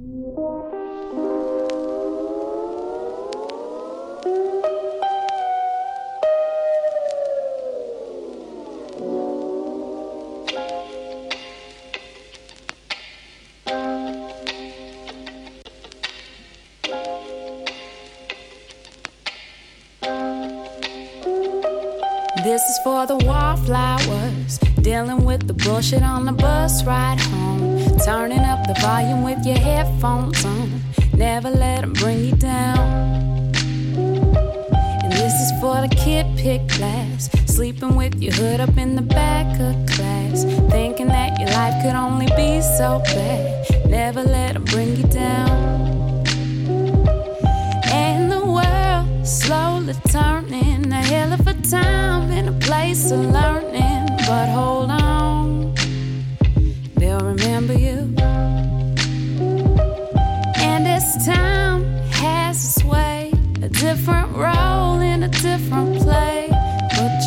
This is for the wallflowers, dealing with the bullshit on the bus ride home. Turning up the volume with your headphones on. Never let them bring you down. And this is for the kid pick class, sleeping with your hood up in the back of class. Thinking that your life could only be so bad. Never let them bring you down. And the world slowly turning, a hell of a time and a place of learning. But hold on,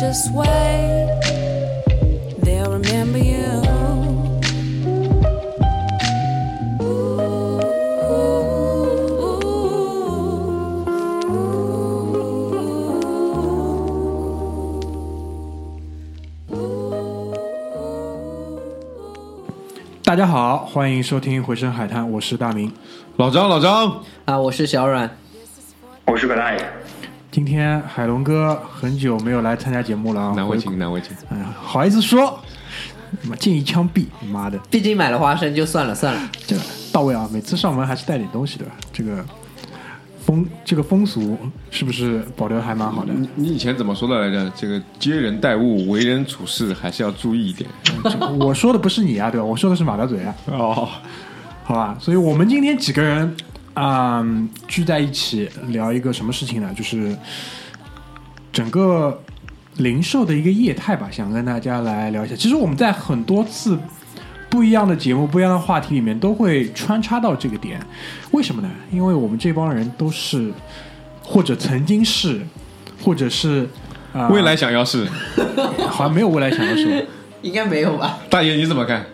Just wait, they'll remember you. 大家好，欢迎收听《回声海滩》，我是大明。老张，老张，啊，我是小阮，我是葛大爷，今天海龙哥很久没有来参加节目了啊，难为情，难为情。哎呀，好意思说，妈进一枪毙，妈的，毕竟买了花生就算了算了。这个到位啊！每次上门还是带点东西的，这个风这个风俗是不是保留还蛮好的？你你以前怎么说的来着？这个接人待物、为人处事还是要注意一点。我说的不是你啊，对吧？我说的是马大嘴啊，哦，好吧？所以我们今天几个人啊、聚在一起聊一个什么事情呢？就是整个零售的一个业态吧，想跟大家来聊一下。其实我们在很多次不一样的节目、不一样的话题里面都会穿插到这个点，为什么呢？因为我们这帮人都是或者曾经是，或者是啊、未来想要是好像没有未来想要是。应该没有吧？大爷你怎么看？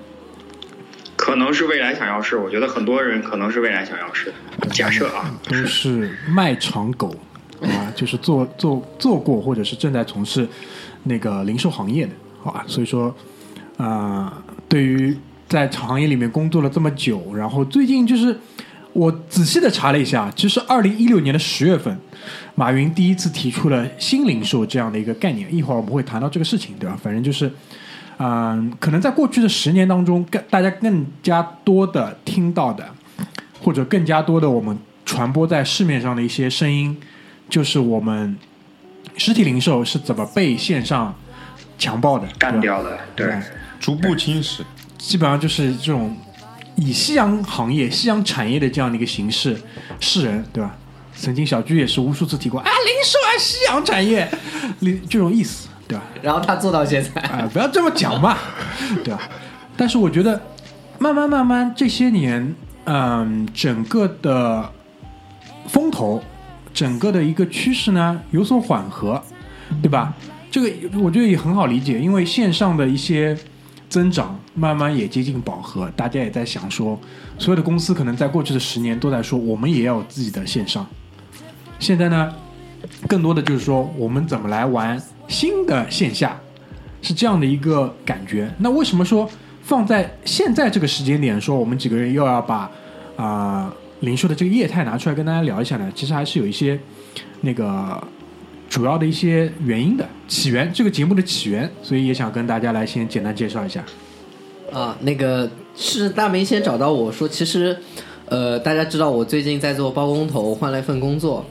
可能是未来想要试，我觉得很多人可能是未来想要试。假设啊，都是卖场狗啊，就是做做做过或者是正在从事那个零售行业的，好吧？所以说，啊、对于在行业里面工作了这么久，然后最近就是我仔细的查了一下，其实二零一六年的十月份，马云第一次提出了新零售这样的一个概念，一会儿我们会谈到这个事情，对吧？反正就是。嗯，可能在过去的十年当中，更大家更加多的听到的，或者更加多的我们传播在市面上的一些声音，就是我们实体零售是怎么被线上强暴的、干掉的，对对，逐步侵蚀。基本上就是这种以夕阳行业、夕阳产业的这样的一个形式示人，对吧？曾经小鞠也是无数次提过啊，零售啊，夕阳产业，零这种意思，对吧？然后他做到现在，啊、不要这么讲嘛，对吧？但是我觉得，慢慢慢慢这些年，嗯，整个的风头，整个的一个趋势呢有所缓和，对吧？这个我觉得也很好理解，因为线上的一些增长慢慢也接近饱和，大家也在想说，所有的公司可能在过去的十年都在说，我们也要有自己的线上。现在呢，更多的就是说，我们怎么来玩新的线下，是这样的一个感觉。那为什么说放在现在这个时间点，说我们几个人又要把啊、零售的这个业态拿出来跟大家聊一下呢？其实还是有一些那个主要的一些原因的起源，这个节目的起源，所以也想跟大家来先简单介绍一下。啊，那个是大明先找到我说，其实，呃，大家知道我最近在做包工头，换了一份工作，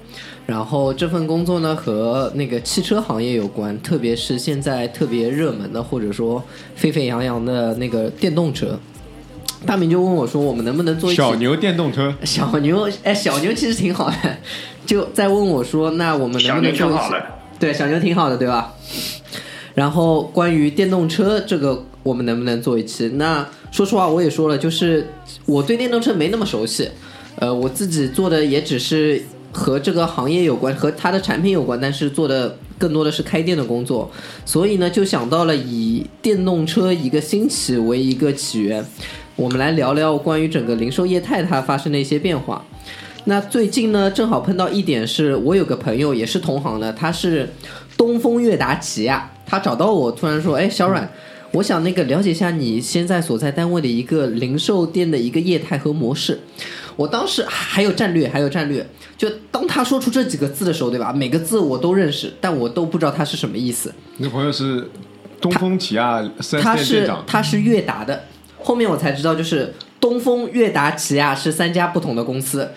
然后这份工作呢和那个汽车行业有关，特别是现在特别热门的或者说沸沸扬扬的那个电动车。大明就问我说，我们能不能做一小牛电动车，小牛？哎，小牛其实挺好的，就在问我说，那我们能不能做一起？挺好的，对，小牛挺好的，对吧？然后关于电动车这个，我们能不能做一期？那说实话，我也说了，就是我对电动车没那么熟悉，呃，我自己做的也只是和这个行业有关，和它的产品有关，但是做的更多的是开店的工作，所以呢，就想到了以电动车一个兴起为一个起源。我们来聊聊关于整个零售业态它发生的一些变化。那最近呢，正好碰到一点是，我有个朋友也是同行的，他是东风悦达起亚，他找到我，突然说：“哎，小阮，我想那个了解一下你现在所在单位的一个零售店的一个业态和模式。”我当时还有战略，还有战略。就当他说出这几个字的时候，对吧？每个字我都认识，但我都不知道他是什么意思。你的朋友是东风起亚他是他是悦达的，后面我才知道，就是东风、悦达、起亚是三家不同的公司，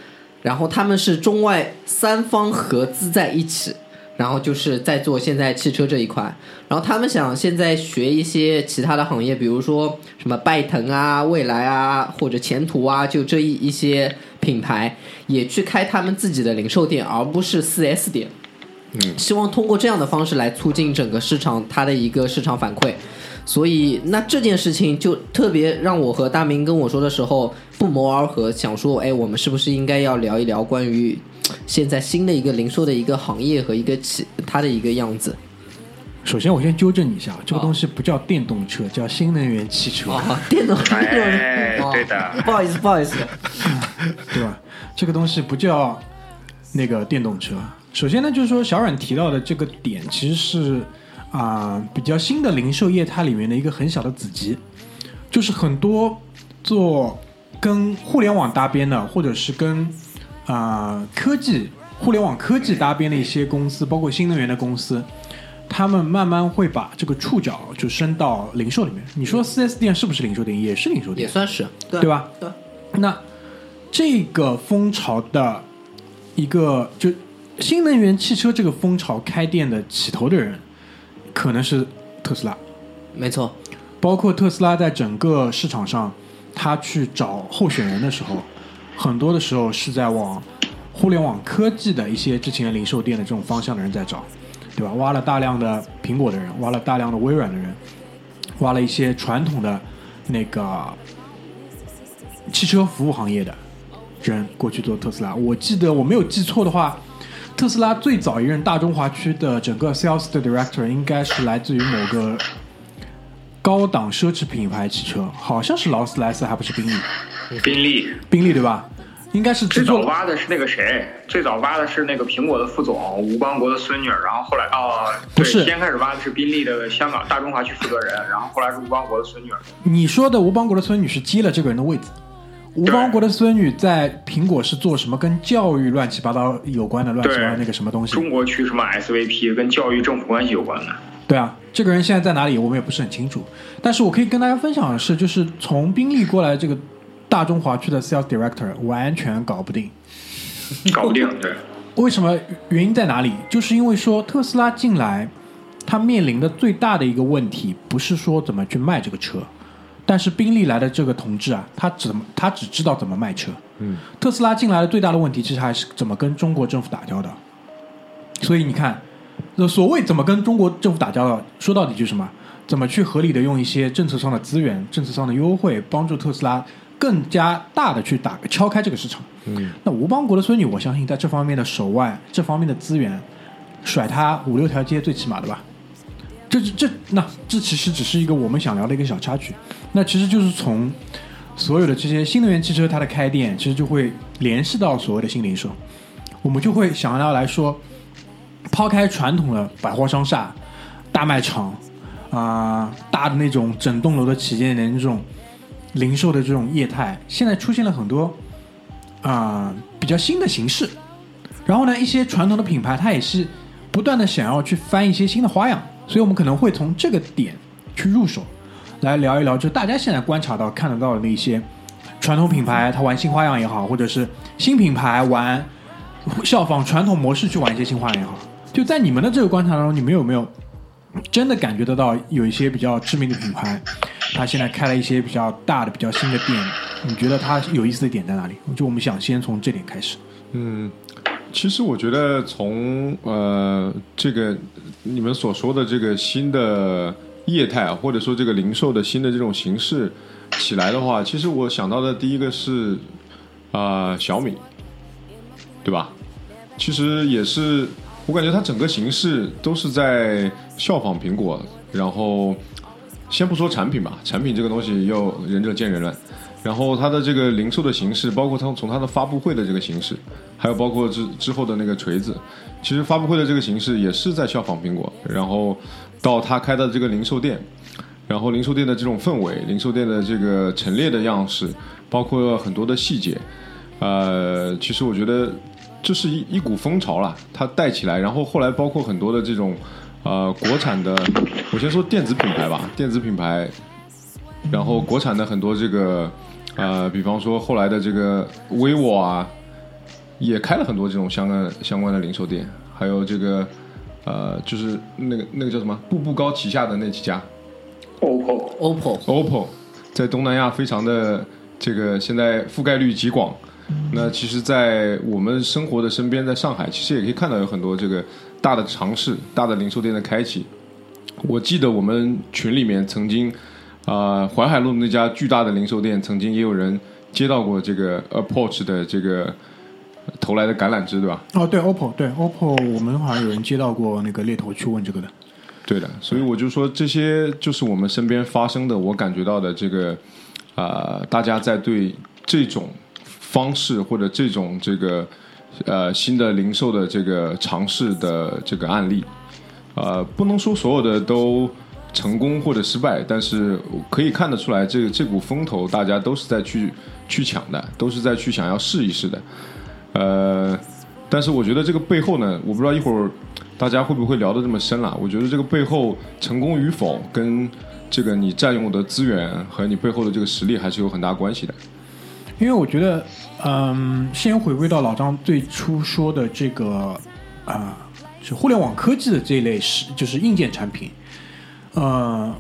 然后他们是中外三方合资在一起，然后就是在做现在汽车这一块，然后他们想现在学一些其他的行业，比如说什么拜腾啊、蔚来啊或者前途啊，就这一一些品牌也去开他们自己的零售店，而不是四 S 店。嗯希望通过这样的方式来促进整个市场它的一个市场反馈。所以，那这件事情就特别让我和大明跟我说的时候不谋而合，想说，哎，我们是不是应该要聊一聊关于嘖现在新的一个零售的一个行业和一个企它的一个样子？首先，我先纠正你一下，这个东西不叫电动车，叫新能源汽车，哦，电动车，哎哦对的不好意思，不好意思，对吧？这个东西不叫那个电动车。首先呢，就是说小阮提到的这个点，其实是啊、比较新的零售业态里面的一个很小的子集，就是很多做跟互联网搭边的，或者是跟啊、科技、互联网科技搭边的一些公司，包括新能源的公司。他们慢慢会把这个触角就伸到零售里面。你说 4S 店是不是零售店？也是零售店也，算是对对吧？对，那这个风潮的一个就新能源汽车这个风潮开店的起头的人，可能是特斯拉，没错，包括特斯拉在整个市场上，他去找候选人的时候，很多的时候是在往互联网科技的一些之前零售店的这种方向的人在找，对吧？挖了大量的苹果的人，挖了大量的微软的人，挖了一些传统的那个汽车服务行业的人过去做特斯拉。我记得我没有记错的话，特斯拉最早一任大中华区的整个 sales 的 director 应该是来自于某个高档奢侈品牌汽车，好像是劳斯莱斯，还不是宾利，宾利宾利对吧？应该是制最早挖的是那个谁？最早挖的是那个苹果的副总吴邦国的孙女，然后后来哦，不是先开始挖的是宾利的香港大中华区负责人，然后后来是吴邦国的孙女。你说的吴邦国的孙女是接了这个人的位子。吴邦国的孙女在苹果是做什么跟教育乱七八糟有关的乱七八糟那个什么东西？中国区什么 SVP 跟教育政府关系有关的。对啊，这个人现在在哪里我们也不是很清楚。但是我可以跟大家分享的是，就是从宾利过来这个大中华区的 sales director 完全搞不定。搞不定，对，为什么？原因在哪里？就是因为说特斯拉进来，它面临的最大的一个问题，不是说怎么去卖这个车，但是宾利来的这个同志啊，他怎么他只知道怎么卖车。嗯，特斯拉进来的最大的问题，其实还是怎么跟中国政府打交道。所以你看，那所谓怎么跟中国政府打交道，说到底就是什么？怎么去合理的用一些政策上的资源、政策上的优惠，帮助特斯拉更加大的去打敲开这个市场。嗯，那吴邦国的孙女，我相信在这方面的手腕、这方面的资源，甩他五六条街最起码的吧。这这那这其实只是一个我们想聊的一个小插曲。那其实就是从所有的这些新能源汽车它的开店，其实就会联系到所谓的新零售。我们就会想要来说，抛开传统的百货商厦、大卖场啊、大的那种整栋楼的旗舰店这种零售的这种业态，现在出现了很多啊、比较新的形式。然后呢，一些传统的品牌它也是不断的想要去翻一些新的花样，所以我们可能会从这个点去入手，来聊一聊，就大家现在观察到看得到的那些传统品牌，它玩新花样也好，或者是新品牌玩效仿传统模式去玩一些新花样也好，就在你们的这个观察当中，你们有没有真的感觉得到有一些比较知名的品牌，它现在开了一些比较大的、比较新的店？你觉得它有意思的点在哪里？就我们想先从这点开始。嗯，其实我觉得从呃这个你们所说的这个新的业态啊，或者说这个零售的新的这种形式起来的话，其实我想到的第一个是啊、小米，对吧？其实也是，我感觉它整个形式都是在效仿苹果，然后先不说产品吧，产品这个东西又仁者见仁了。然后它的这个零售的形式，包括它从它的发布会的这个形式，还有包括之之后的那个锤子，其实发布会的这个形式也是在效仿苹果。然后到他开的这个零售店，然后零售店的这种氛围，零售店的这个陈列的样式，包括很多的细节，呃，其实我觉得这是一一股风潮了，它带起来，然后后来包括很多的这种呃国产的，我先说电子品牌吧，电子品牌，然后国产的很多这个呃，比方说后来的这个 vivo 啊，也开了很多这种相关相关的零售店，还有这个呃，就是那个那个叫什么步步高旗下的那几家 OPPO OPPO OPPO，在东南亚非常的这个现在覆盖率极广。那其实，在我们生活的身边，在上海，其实也可以看到有很多这个大的尝试、大的零售店的开启。我记得我们群里面曾经，啊、淮海路那家巨大的零售店，曾经也有人接到过这个 Approach 的这个投来的橄榄枝，对吧？哦，对，OPPO，对 OPPO，我们好像有人接到过那个猎头去问这个的。对的，所以我就说这些就是我们身边发生的，我感觉到的这个，啊，大家在对这种方式或者这种这个呃新的零售的这个尝试的这个案例，呃，不能说所有的都成功或者失败，但是可以看得出来，这个这股风头大家都是在去去抢的，都是在去想要试一试的，呃，但是我觉得这个背后呢，我不知道一会儿大家会不会聊得这么深了。我觉得这个背后成功与否，跟这个你占用的资源和你背后的这个实力还是有很大关系的。因为我觉得，嗯，先回归到老张最初说的这个啊、是互联网科技的这一类是就是硬件产品，呃，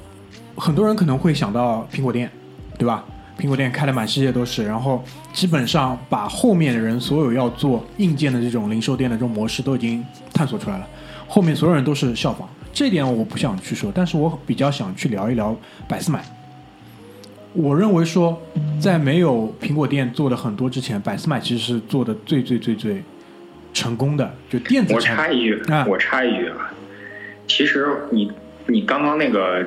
很多人可能会想到苹果店，对吧？苹果店开的满世界都是，然后基本上把后面的人所有要做硬件的这种零售店的这种模式都已经探索出来了，后面所有人都是效仿，这点我不想去说，但是我比较想去聊一聊百思买。我认为说，在没有苹果店做的很多之前，百思买其实是做的最最最最成功的，就电子我产品。插一句啊，我插一句啊，其实你你刚刚那个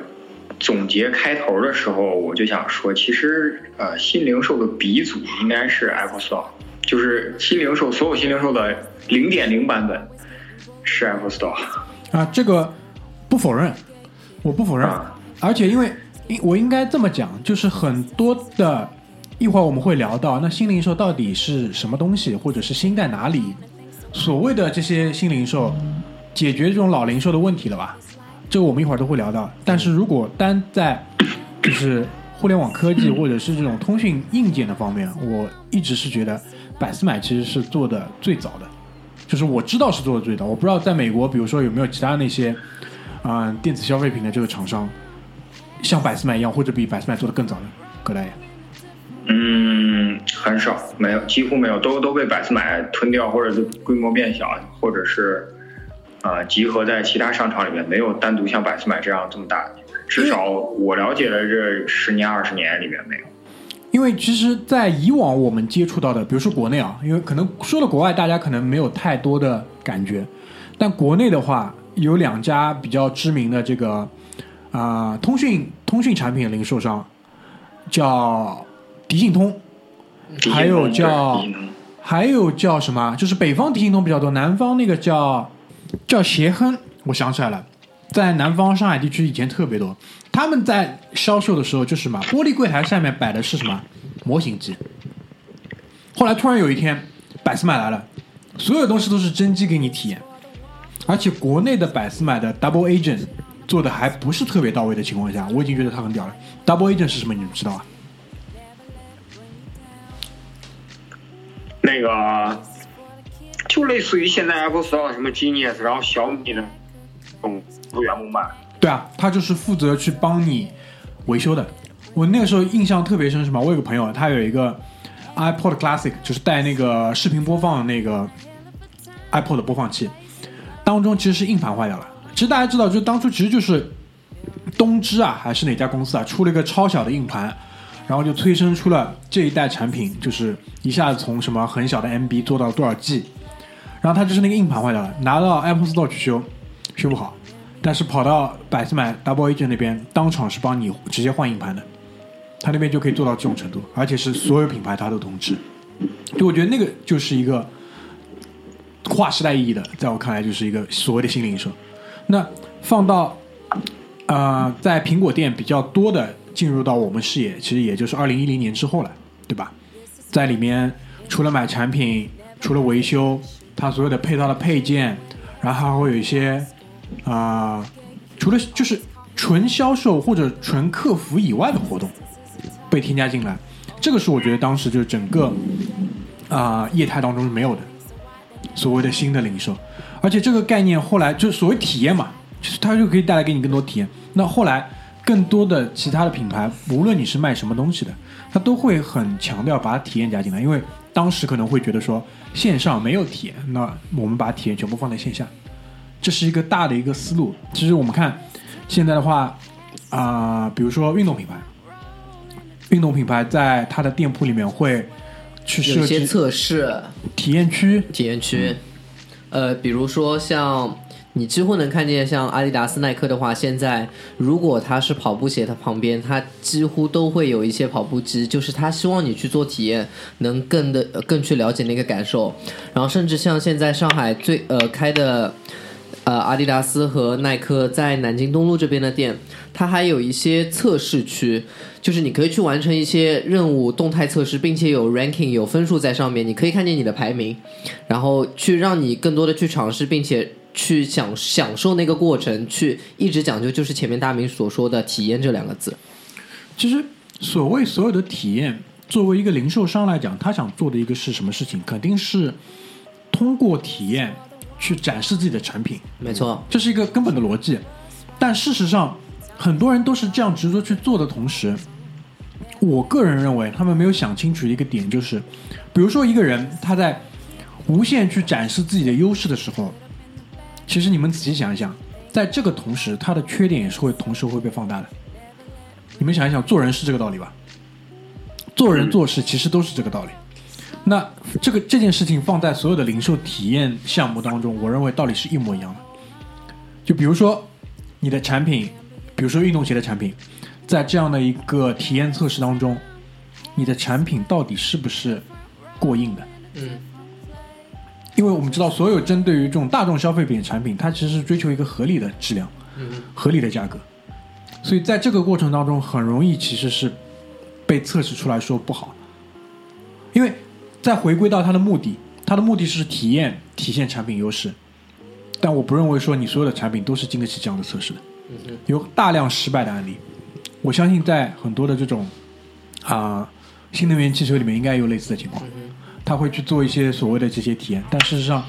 总结开头的时候，我就想说，其实呃，新零售的鼻祖应该是 Apple Store，就是新零售所有新零售的零点零版本是 Apple Store。啊，这个不否认，我不否认，啊而且因为应应我应该这么讲，就是很多的，一会儿我们会聊到那新零售到底是什么东西，或者是新在哪里？所谓的这些新零售，解决这种老零售的问题了吧？这个我们一会儿都会聊到。但是如果单在就是互联网科技或者是这种通讯硬件的方面，我一直是觉得百思买其实是做的最早的。就是我知道是做的最早，我不知道在美国，比如说有没有其他那些嗯、电子消费品的这个厂商，像百思买一样，或者比百思买做的更早的，葛大爷。嗯，很少，没有，几乎没有，都都被百思买吞掉，或者是规模变小，或者是呃集合在其他商场里面，没有单独像百思买这样这么大的。至少我了解的这十年二十年里面没有。因为其实，在以往我们接触到的，比如说国内啊，因为可能说了国外，大家可能没有太多的感觉，但国内的话，有两家比较知名的这个啊、通讯通讯产品零售商，叫迪信通，还有叫还有叫什么？就是北方迪信通比较多，南方那个叫叫协亨，我想起来了，在南方上海地区以前特别多。他们在销售的时候就是什么，玻璃柜台上面摆的是什么模型机。后来突然有一天，百思买来了，所有东西都是真机给你体验，而且国内的百思买的 Double Agent 做的还不是特别到位的情况下，我已经觉得他很屌了。Double Agent 是什么？你们知道啊？那个就类似于现在 Apple Store 什么 Genius，然后小米的嗯会员模板。对啊，他就是负责去帮你维修的。我那个时候印象特别深，是吗？我有个朋友，他有一个 iPod Classic，就是带那个视频播放的那个 iPod 播放器，当中其实是硬盘坏掉了。其实大家知道，就当初其实就是东芝啊，还是哪家公司啊，出了一个超小的硬盘，然后就催生出了这一代产品，就是一下子从什么很小的 MB 做到多少 G，然后他就是那个硬盘坏掉了，拿到 Apple Store 去修，修不好。但是跑到百思买 Double Agent 那边，当场是帮你直接换硬盘的。他那边就可以做到这种程度，而且是所有品牌他都通吃。就我觉得那个就是一个划时代意义的，在我看来就是一个所谓的新零售。那放到呃，在苹果店比较多的进入到我们视野，其实也就是二零一零年之后了，对吧？在里面除了买产品，除了维修，它所有的配套的配件，然后还会有一些啊、除了就是纯销售或者纯客服以外的活动被添加进来，这个是我觉得当时就是整个啊、业态当中是没有的，所谓的新的零售，而且这个概念后来就所谓体验嘛，就是它就可以带来给你更多体验。那后来更多的其他的品牌，无论你是卖什么东西的，它都会很强调把体验加进来，因为当时可能会觉得说线上没有体验，那我们把体验全部放在线下，这是一个大的一个思路。其实我们看现在的话，啊、比如说运动品牌，运动品牌在它的店铺里面会去有一些测试体验区，体验区，呃，比如说像你几乎能看见，像阿迪达斯、耐克的话，现在如果它是跑步鞋，它旁边它几乎都会有一些跑步机，就是它希望你去做体验，能更的呃更去了解那个感受。然后甚至像现在上海最呃开的。呃，阿迪达斯和耐克在南京东路这边的店，它还有一些测试区，就是你可以去完成一些任务动态测试，并且有 ranking 有分数在上面，你可以看见你的排名，然后去让你更多的去尝试，并且去享享受那个过程，去一直讲究就是前面大明所说的体验这两个字。其实所谓所有的体验，作为一个零售商来讲，他想做的一个是什么事情？肯定是通过体验去展示自己的产品，没错，这是一个根本的逻辑。但事实上，很多人都是这样执着去做的同时，我个人认为他们没有想清楚一个点，就是，比如说一个人他在无限去展示自己的优势的时候，其实你们仔细想一想，在这个同时，他的缺点也是会同时会被放大的。你们想一想，做人是这个道理吧？做人做事其实都是这个道理。那这个这件事情放在所有的零售体验项目当中，我认为道理是一模一样的。就比如说你的产品，比如说运动鞋的产品，在这样的一个体验测试当中，你的产品到底是不是过硬的？嗯，因为我们知道，所有针对于这种大众消费品的产品，它其实是追求一个合理的质量、合理的价格，所以在这个过程当中，很容易其实是被测试出来说不好，因为再回归到它的目的，它的目的是体验、体现产品优势，但我不认为说你所有的产品都是经得起这样的测试的，有大量失败的案例，我相信在很多的这种啊、新能源汽车里面应该有类似的情况。他会去做一些所谓的这些体验，但事实上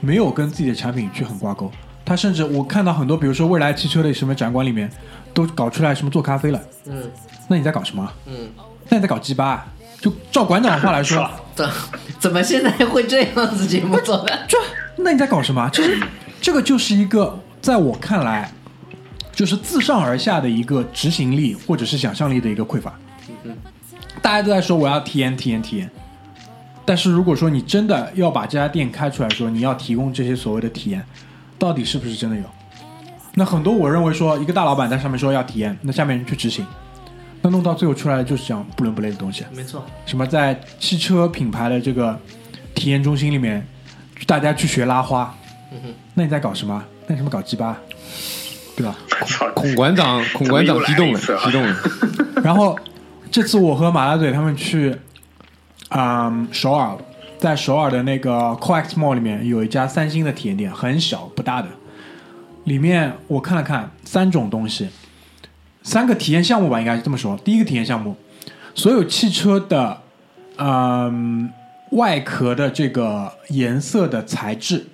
没有跟自己的产品去很挂钩。他甚至我看到很多，比如说未来汽车的什么展馆里面，都搞出来什么做咖啡了。嗯那你在搞什么？嗯，那你在搞鸡巴啊？就照馆长的话来说，怎怎么现在会这样子节目做的？这那你在搞什么？就是这个就是一个在我看来，就是自上而下的一个执行力或者是想象力的一个匮乏。大家都在说我要体验体验体验，但是如果说你真的要把这家店开出来说你要提供这些所谓的体验，到底是不是真的有？那很多我认为说一个大老板在上面说要体验，那下面人去执行，那弄到最后出来的就是这样不伦不类的东西。没错，什么在汽车品牌的这个体验中心里面，大家去学拉花，那你在搞什么？那什么搞鸡巴，对吧？孔，孔馆长，孔馆长激动了，激动了。然后这次我和马大嘴他们去，嗯，首尔，在首尔的那个 COEX Mall 里面有一家三星的体验店，很小不大的，里面我看了看三种东西，三个体验项目吧，应该是这么说。第一个体验项目，所有汽车的，嗯，外壳的这个颜色的材质，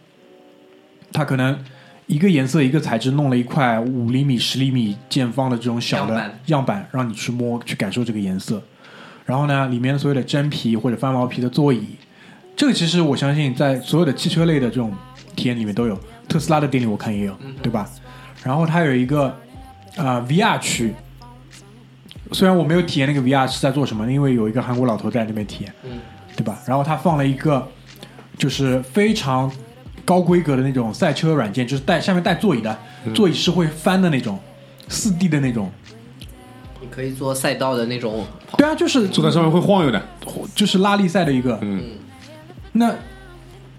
它可能一个颜色一个材质弄了一块五厘米、十厘米见方的这种小的样板样板，让你去摸去感受这个颜色。然后呢，里面所有的真皮或者翻毛皮的座椅，这个其实我相信在所有的汽车类的这种体验里面都有，特斯拉的店里我看也有，对吧？然后它有一个啊、呃 VR 区，虽然我没有体验那个 VR 是在做什么，因为有一个韩国老头在那边体验，嗯对吧？然后他放了一个就是非常高规格的那种赛车软件，就是带下面带座椅的，座椅是会翻的那种，四 D 的那种你可以做赛道的那种。对啊，就是坐在上面会晃悠的。就是拉力赛的一个。嗯，那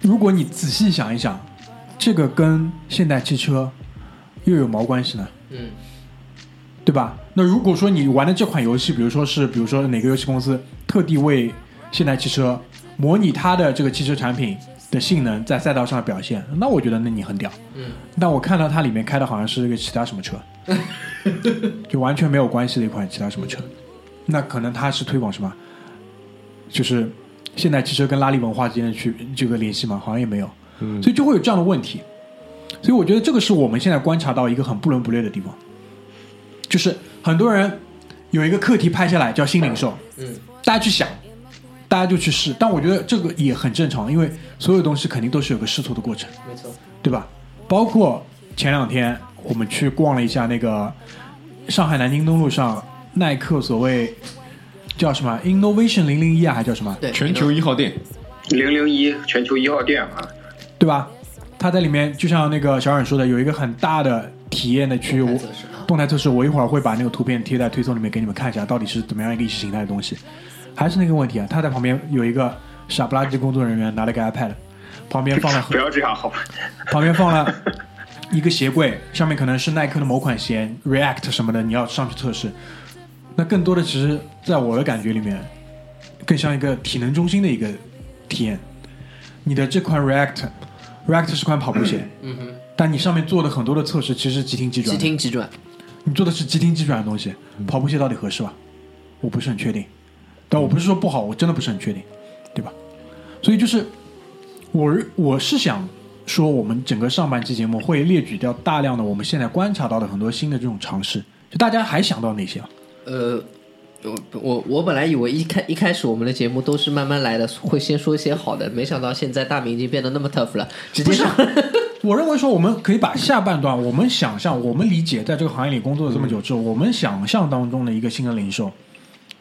如果你仔细想一想，这个跟现代汽车又有毛关系呢？嗯，对吧？那如果说你玩的这款游戏，比如说是，比如说哪个游戏公司特地为现代汽车模拟它的这个汽车产品的性能在赛道上的表现，那我觉得那你很屌。嗯，但我看到它里面开的好像是一个其他什么车，就完全没有关系的一款其他什么车，那可能它是推广什么？就是现代汽车跟拉力文化之间的去这个联系吗？好像也没有。嗯所以就会有这样的问题。所以我觉得这个是我们现在观察到一个很不伦不类的地方，就是很多人有一个课题拍下来叫新零售，嗯，大家去想，大家就去试，但我觉得这个也很正常，因为所有东西肯定都是有个试错的过程，没错。对吧？包括前两天我们去逛了一下那个上海南京东路上耐克所谓叫什么 Innovation 零零一啊，还叫什么？对，全球一号店，零零一全球一号店啊，对吧？它在里面就像那个小冉说的，有一个很大的体验的区域，我动态测试我一会儿会把那个图片贴在推送里面给你们看一下，到底是怎么样一个意识形态的东西。还是那个问题啊，他在旁边有一个傻不拉几工作人员拿了个 iPad，旁边放了 不要这样好吧？旁边放了一个鞋柜，上面可能是耐克的某款鞋 React 什么的，你要上去测试。那更多的其实在我的感觉里面，更像一个体能中心的一个体验。你的这款 React，React 是款跑步鞋，嗯哼，但你上面做的很多的测试其实是急停急转即的，听即转。你做的是即听即转的东西，跑步鞋到底合适吧？我不是很确定，但我不是说不好，我真的不是很确定，对吧？所以就是我我是想说，我们整个上半期节目会列举掉大量的我们现在观察到的很多新的这种尝试，就大家还想到哪些啊？呃，我我我本来以为一开一开始我们的节目都是慢慢来的，会先说一些好的，没想到现在大明已经变得那么 tough 了，直接上。我认为说，我们可以把下半段我们想象、我们理解，在这个行业里工作了这么久之后，我们想象当中的一个新的零售，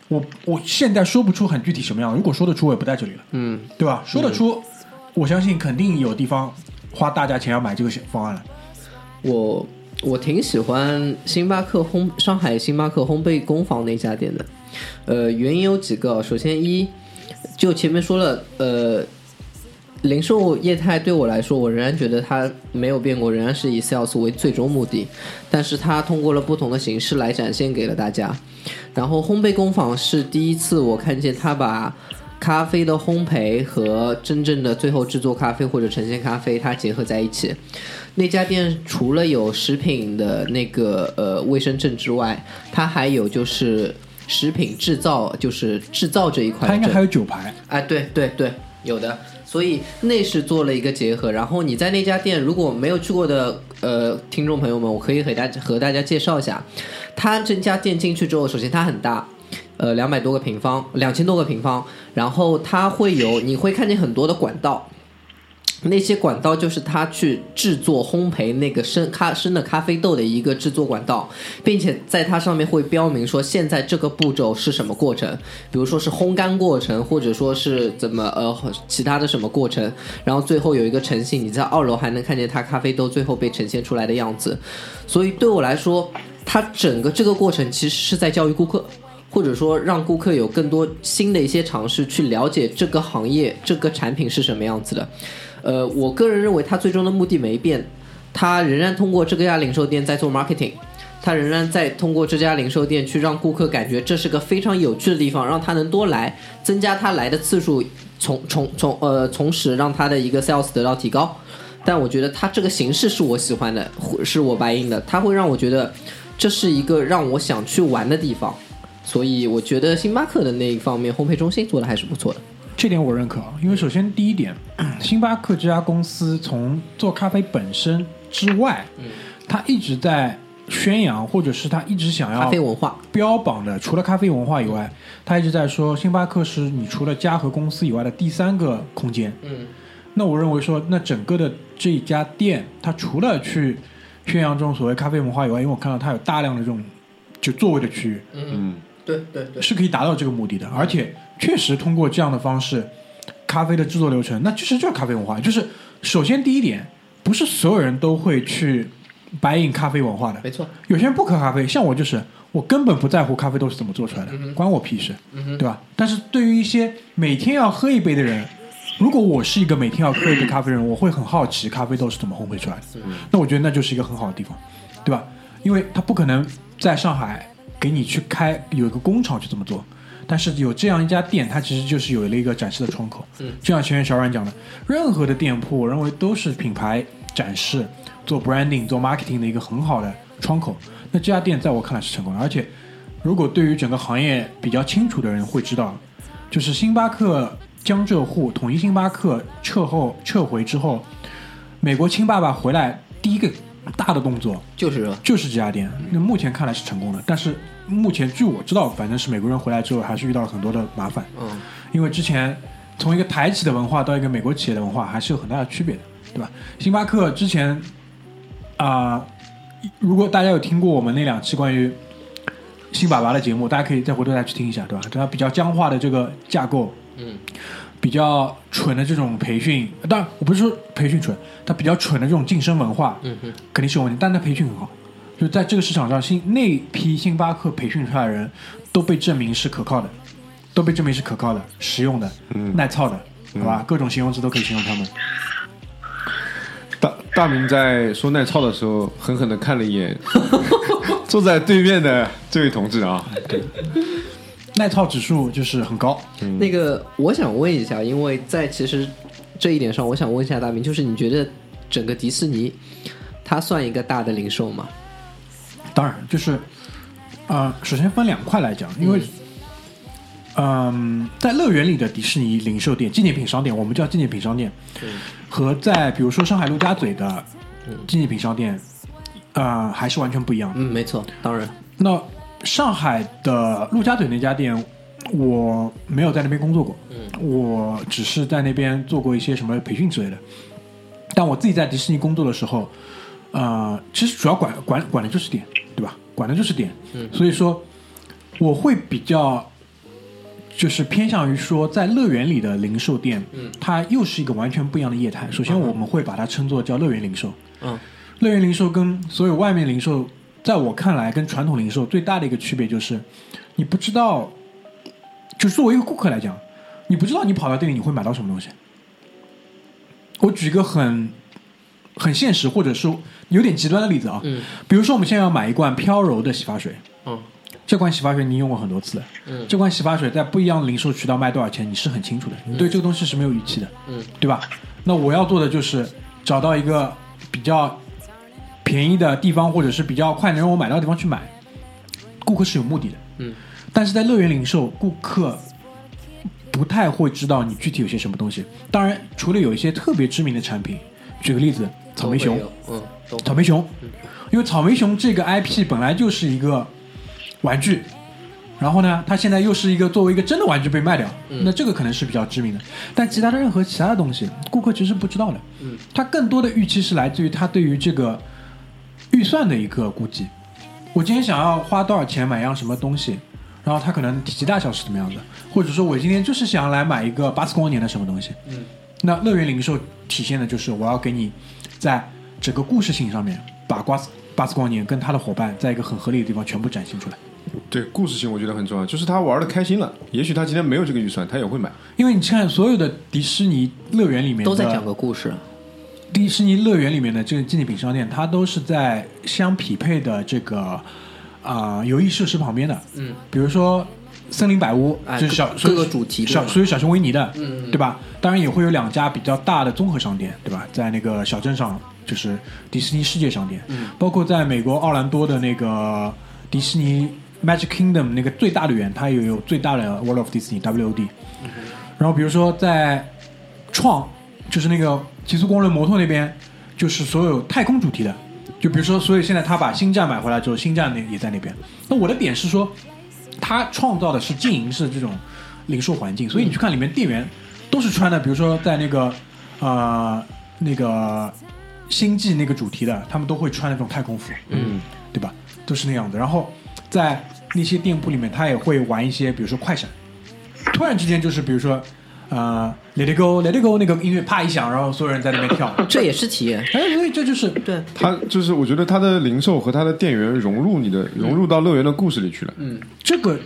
我我现在说不出很具体什么样，如果说得出，我也不在这里了，嗯，对吧？说得出，我相信肯定有地方花大价钱要买这个方案了。我我挺喜欢星巴克烘上海星巴克烘焙工坊那家店的，呃，原因有几个。首先一，就前面说了，呃，零售业态对我来说，我仍然觉得它没有变过，仍然是以 sales 为最终目的，但是它通过了不同的形式来展现给了大家。然后烘焙工坊是第一次我看见它把咖啡的烘焙和真正的最后制作咖啡或者呈现咖啡它结合在一起。那家店除了有食品的那个呃卫生证之外，它还有就是食品制造，就是制造这一块。它应该还有酒牌，哎，对对对，有的。所以内饰做了一个结合。然后你在那家店如果没有去过的呃听众朋友们，我可以和大和大家介绍一下，它这家店进去之后，首先它很大。呃，两百多个平方，两千多个平方，然后它会有，你会看见很多的管道，那些管道就是他去制作烘焙那个生咖生的咖啡豆的一个制作管道，并且在它上面会标明说现在这个步骤是什么过程，比如说是烘干过程，或者说是怎么呃其他的什么过程，然后最后有一个呈现，你在二楼还能看见它咖啡豆最后被呈现出来的样子。所以对我来说，它整个这个过程其实是在教育顾客。或者说让顾客有更多新的一些尝试，去了解这个行业、这个产品是什么样子的。呃，我个人认为它最终的目的没变，它仍然通过这家零售店在做 marketing，它仍然在通过这家零售店去让顾客感觉这是个非常有趣的地方，让他能多来，增加他来的次数，从从从呃从使让他的一个 sales 得到提高。但我觉得它这个形式是我喜欢的，是我白印的，它会让我觉得这是一个让我想去玩的地方。所以我觉得星巴克的那一方面烘焙中心做的还是不错的。这点我认可。啊，因为首先第一点，星巴克这家公司从做咖啡本身之外，嗯，它一直在宣扬，或者是它一直想要咖啡文化，标榜的，除了咖啡文化以外，他一直在说星巴克是你除了家和公司以外的第三个空间。嗯，那我认为说，那整个的这一家店，它除了去宣扬这种所谓咖啡文化以外，因为我看到它有大量的这种就座位的区域，嗯，对对对，是可以达到这个目的的，而且确实通过这样的方式，咖啡的制作流程，那其实就是咖啡文化。就是首先第一点，不是所有人都会去白饮咖啡文化的，没错，有些人不喝咖啡，像我就是，我根本不在乎咖啡豆是怎么做出来的，关我屁事，对吧？但是对于一些每天要喝一杯的人，如果我是一个每天要喝一杯咖啡的人，我会很好奇咖啡豆是怎么烘焙出来的。那我觉得那就是一个很好的地方，对吧？因为他不可能在上海给你去开有一个工厂去这么做，但是有这样一家店，它其实就是有了一个展示的窗口。嗯，就像前面小阮讲的，任何的店铺，我认为都是品牌展示、做 branding、做 marketing 的一个很好的窗口。那这家店在我看来是成功的，而且如果对于整个行业比较清楚的人会知道，就是星巴克江浙沪统一星巴克撤后撤回之后，美国亲爸爸回来第一个大的动作就是就是这家店。那目前看来是成功的，但是目前据我知道，反正是美国人回来之后还是遇到了很多的麻烦。嗯，因为之前从一个台企的文化到一个美国企业的文化还是有很大的区别的，对吧？星巴克之前啊、如果大家有听过我们那两期关于星爸爸的节目，大家可以再回头再去听一下，对吧？它比较僵化的这个架构，嗯，比较蠢的这种培训，当然我不是说培训蠢，它比较蠢的这种晋升文化，嗯哼，肯定是有问题，但它培训很好，就在这个市场上，星那批星巴克培训出来的人都被证明是可靠的，都被证明是可靠的、实用的、耐操的，好吧？各种形容词都可以形容他们。大大明在说耐操的时候，狠狠的看了一眼坐在对面的这位同志啊，耐操指数就是很高，那个我想问一下，因为在其实这一点上，我想问一下大明，就是你觉得整个迪士尼它算一个大的零售吗？当然就是，呃，首先分两块来讲，因为，嗯、在乐园里的迪士尼零售店、纪念品商店，我们叫纪念品商店，和在比如说上海陆家嘴的纪念品商店，呃，还是完全不一样。的。嗯，没错，当然，那上海的陆家嘴那家店，我没有在那边工作过，我只是在那边做过一些什么培训之类的。但我自己在迪士尼工作的时候，呃，其实主要管管管的就是点，对吧？管的就是点，所以说我会比较。就是偏向于说，在乐园里的零售店，它又是一个完全不一样的业态。首先，我们会把它称作叫乐园零售，嗯，乐园零售跟所有外面零售，在我看来，跟传统零售最大的一个区别就是，你不知道，就是作为一个顾客来讲，你不知道你跑到店里你会买到什么东西。我举一个很很现实或者是有点极端的例子啊，嗯。比如说我们现在要买一罐飘柔的洗发水，嗯。这款洗发水你用过很多次了，嗯。这款洗发水在不一样的零售渠道卖多少钱，你是很清楚的，你对这个东西是没有预期的，嗯，对吧？那我要做的就是找到一个比较便宜的地方，或者是比较快能让我买到的地方去买。顾客是有目的的，嗯，但是在乐园零售，顾客不太会知道你具体有些什么东西。当然，除了有一些特别知名的产品，举个例子，草莓熊嗯，草莓熊，因为草莓熊这个 IP 本来就是一个玩具，然后呢，它现在又是一个作为一个真的玩具被卖掉，那这个可能是比较知名的。但其他的任何其他的东西，顾客其实不知道的。嗯，他更多的预期是来自于他对于这个预算的一个估计。我今天想要花多少钱买样什么东西，然后它可能体积大小是怎么样的，或者说我今天就是想来买一个巴斯光年的什么东西。嗯，那乐园零售体现的就是我要给你在整个故事性上面把瓜斯巴斯光年跟他的伙伴在一个很合理的地方全部展现出来。对故事性我觉得很重要，就是他玩的开心了，也许他今天没有这个预算，他也会买。因为你看所有的迪士尼乐园里面都在讲个故事，迪士尼乐园里面的这个纪念品商店，它都是在相匹配的这个啊、游艺设施旁边的。嗯，比如说森林百屋，哎就是小各个主题小属于小熊维尼的，嗯对吧？当然也会有两家比较大的综合商店，对吧？在那个小镇上，就是迪士尼世界商店，嗯包括在美国奥兰多的那个迪士尼 Magic Kingdom 那个最大的园，它也有最大的 World of Disney WOD。然后比如说在创，就是那个极速光轮摩托那边，就是所有太空主题的。就比如说，所以现在他把星战买回来之后，星战那也在那边。那我的点是说，他创造的是经营式这种零售环境，所以你去看里面店员都是穿的，比如说在那个呃那个星际那个主题的，他们都会穿那种太空服，嗯，对吧？都是那样的。然后在那些店铺里面，他也会玩一些，比如说快闪，突然之间就是比如说呃，Let It Go，Let It Go 那个音乐啪一响，然后所有人在那边跳。这也是体验。哎，所以这就是对，它就是我觉得它的零售和它的店员融入你的融入到乐园的故事里去了。嗯这个，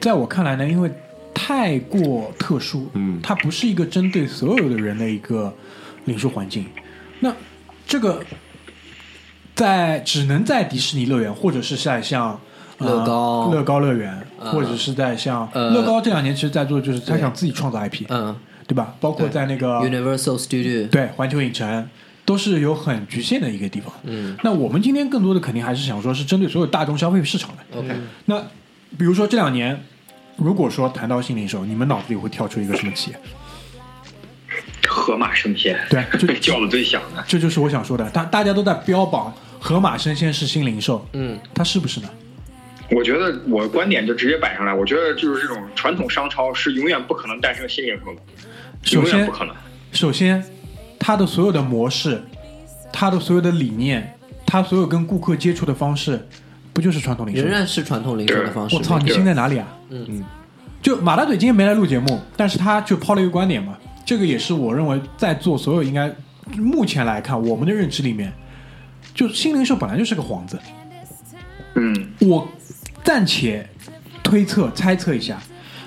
在我看来呢，因为太过特殊，嗯它不是一个针对所有的人的一个零售环境。那这个在只能在迪士尼乐园，或者是在像。呃乐高乐高乐园，呃或者是在像呃乐高这两年，其实在做的就是他想自己创造 IP，嗯对吧？包括在那个，Universal Studio，对环球影城，都是有很局限的一个地方。嗯那我们今天更多的肯定还是想说，是针对所有大众消费市场的。，OK，那比如说这两年，如果说谈到新零售，你们脑子里会跳出一个什么企业？河马生鲜，对就 被叫的最响的。这就是我想说的。大大家都在标榜盒马生鲜是新零售，嗯，它是不是呢？我觉得我观点就直接摆上来，我觉得就是这种传统商超是永远不可能诞生新零售的，首先永远不，可能。首先，它的所有的模式，它的所有的理念，它所有跟顾客接触的方式，不就是传统零售吗？仍然是传统零售的方式。我操，你对心在哪里啊？嗯嗯，就马大嘴今天没来录节目，但是他就抛了一个观点嘛，这个也是我认为在座所有应该目前来看我们的认知里面，就新零售本来就是个幌子。嗯，我暂且推测猜测一下，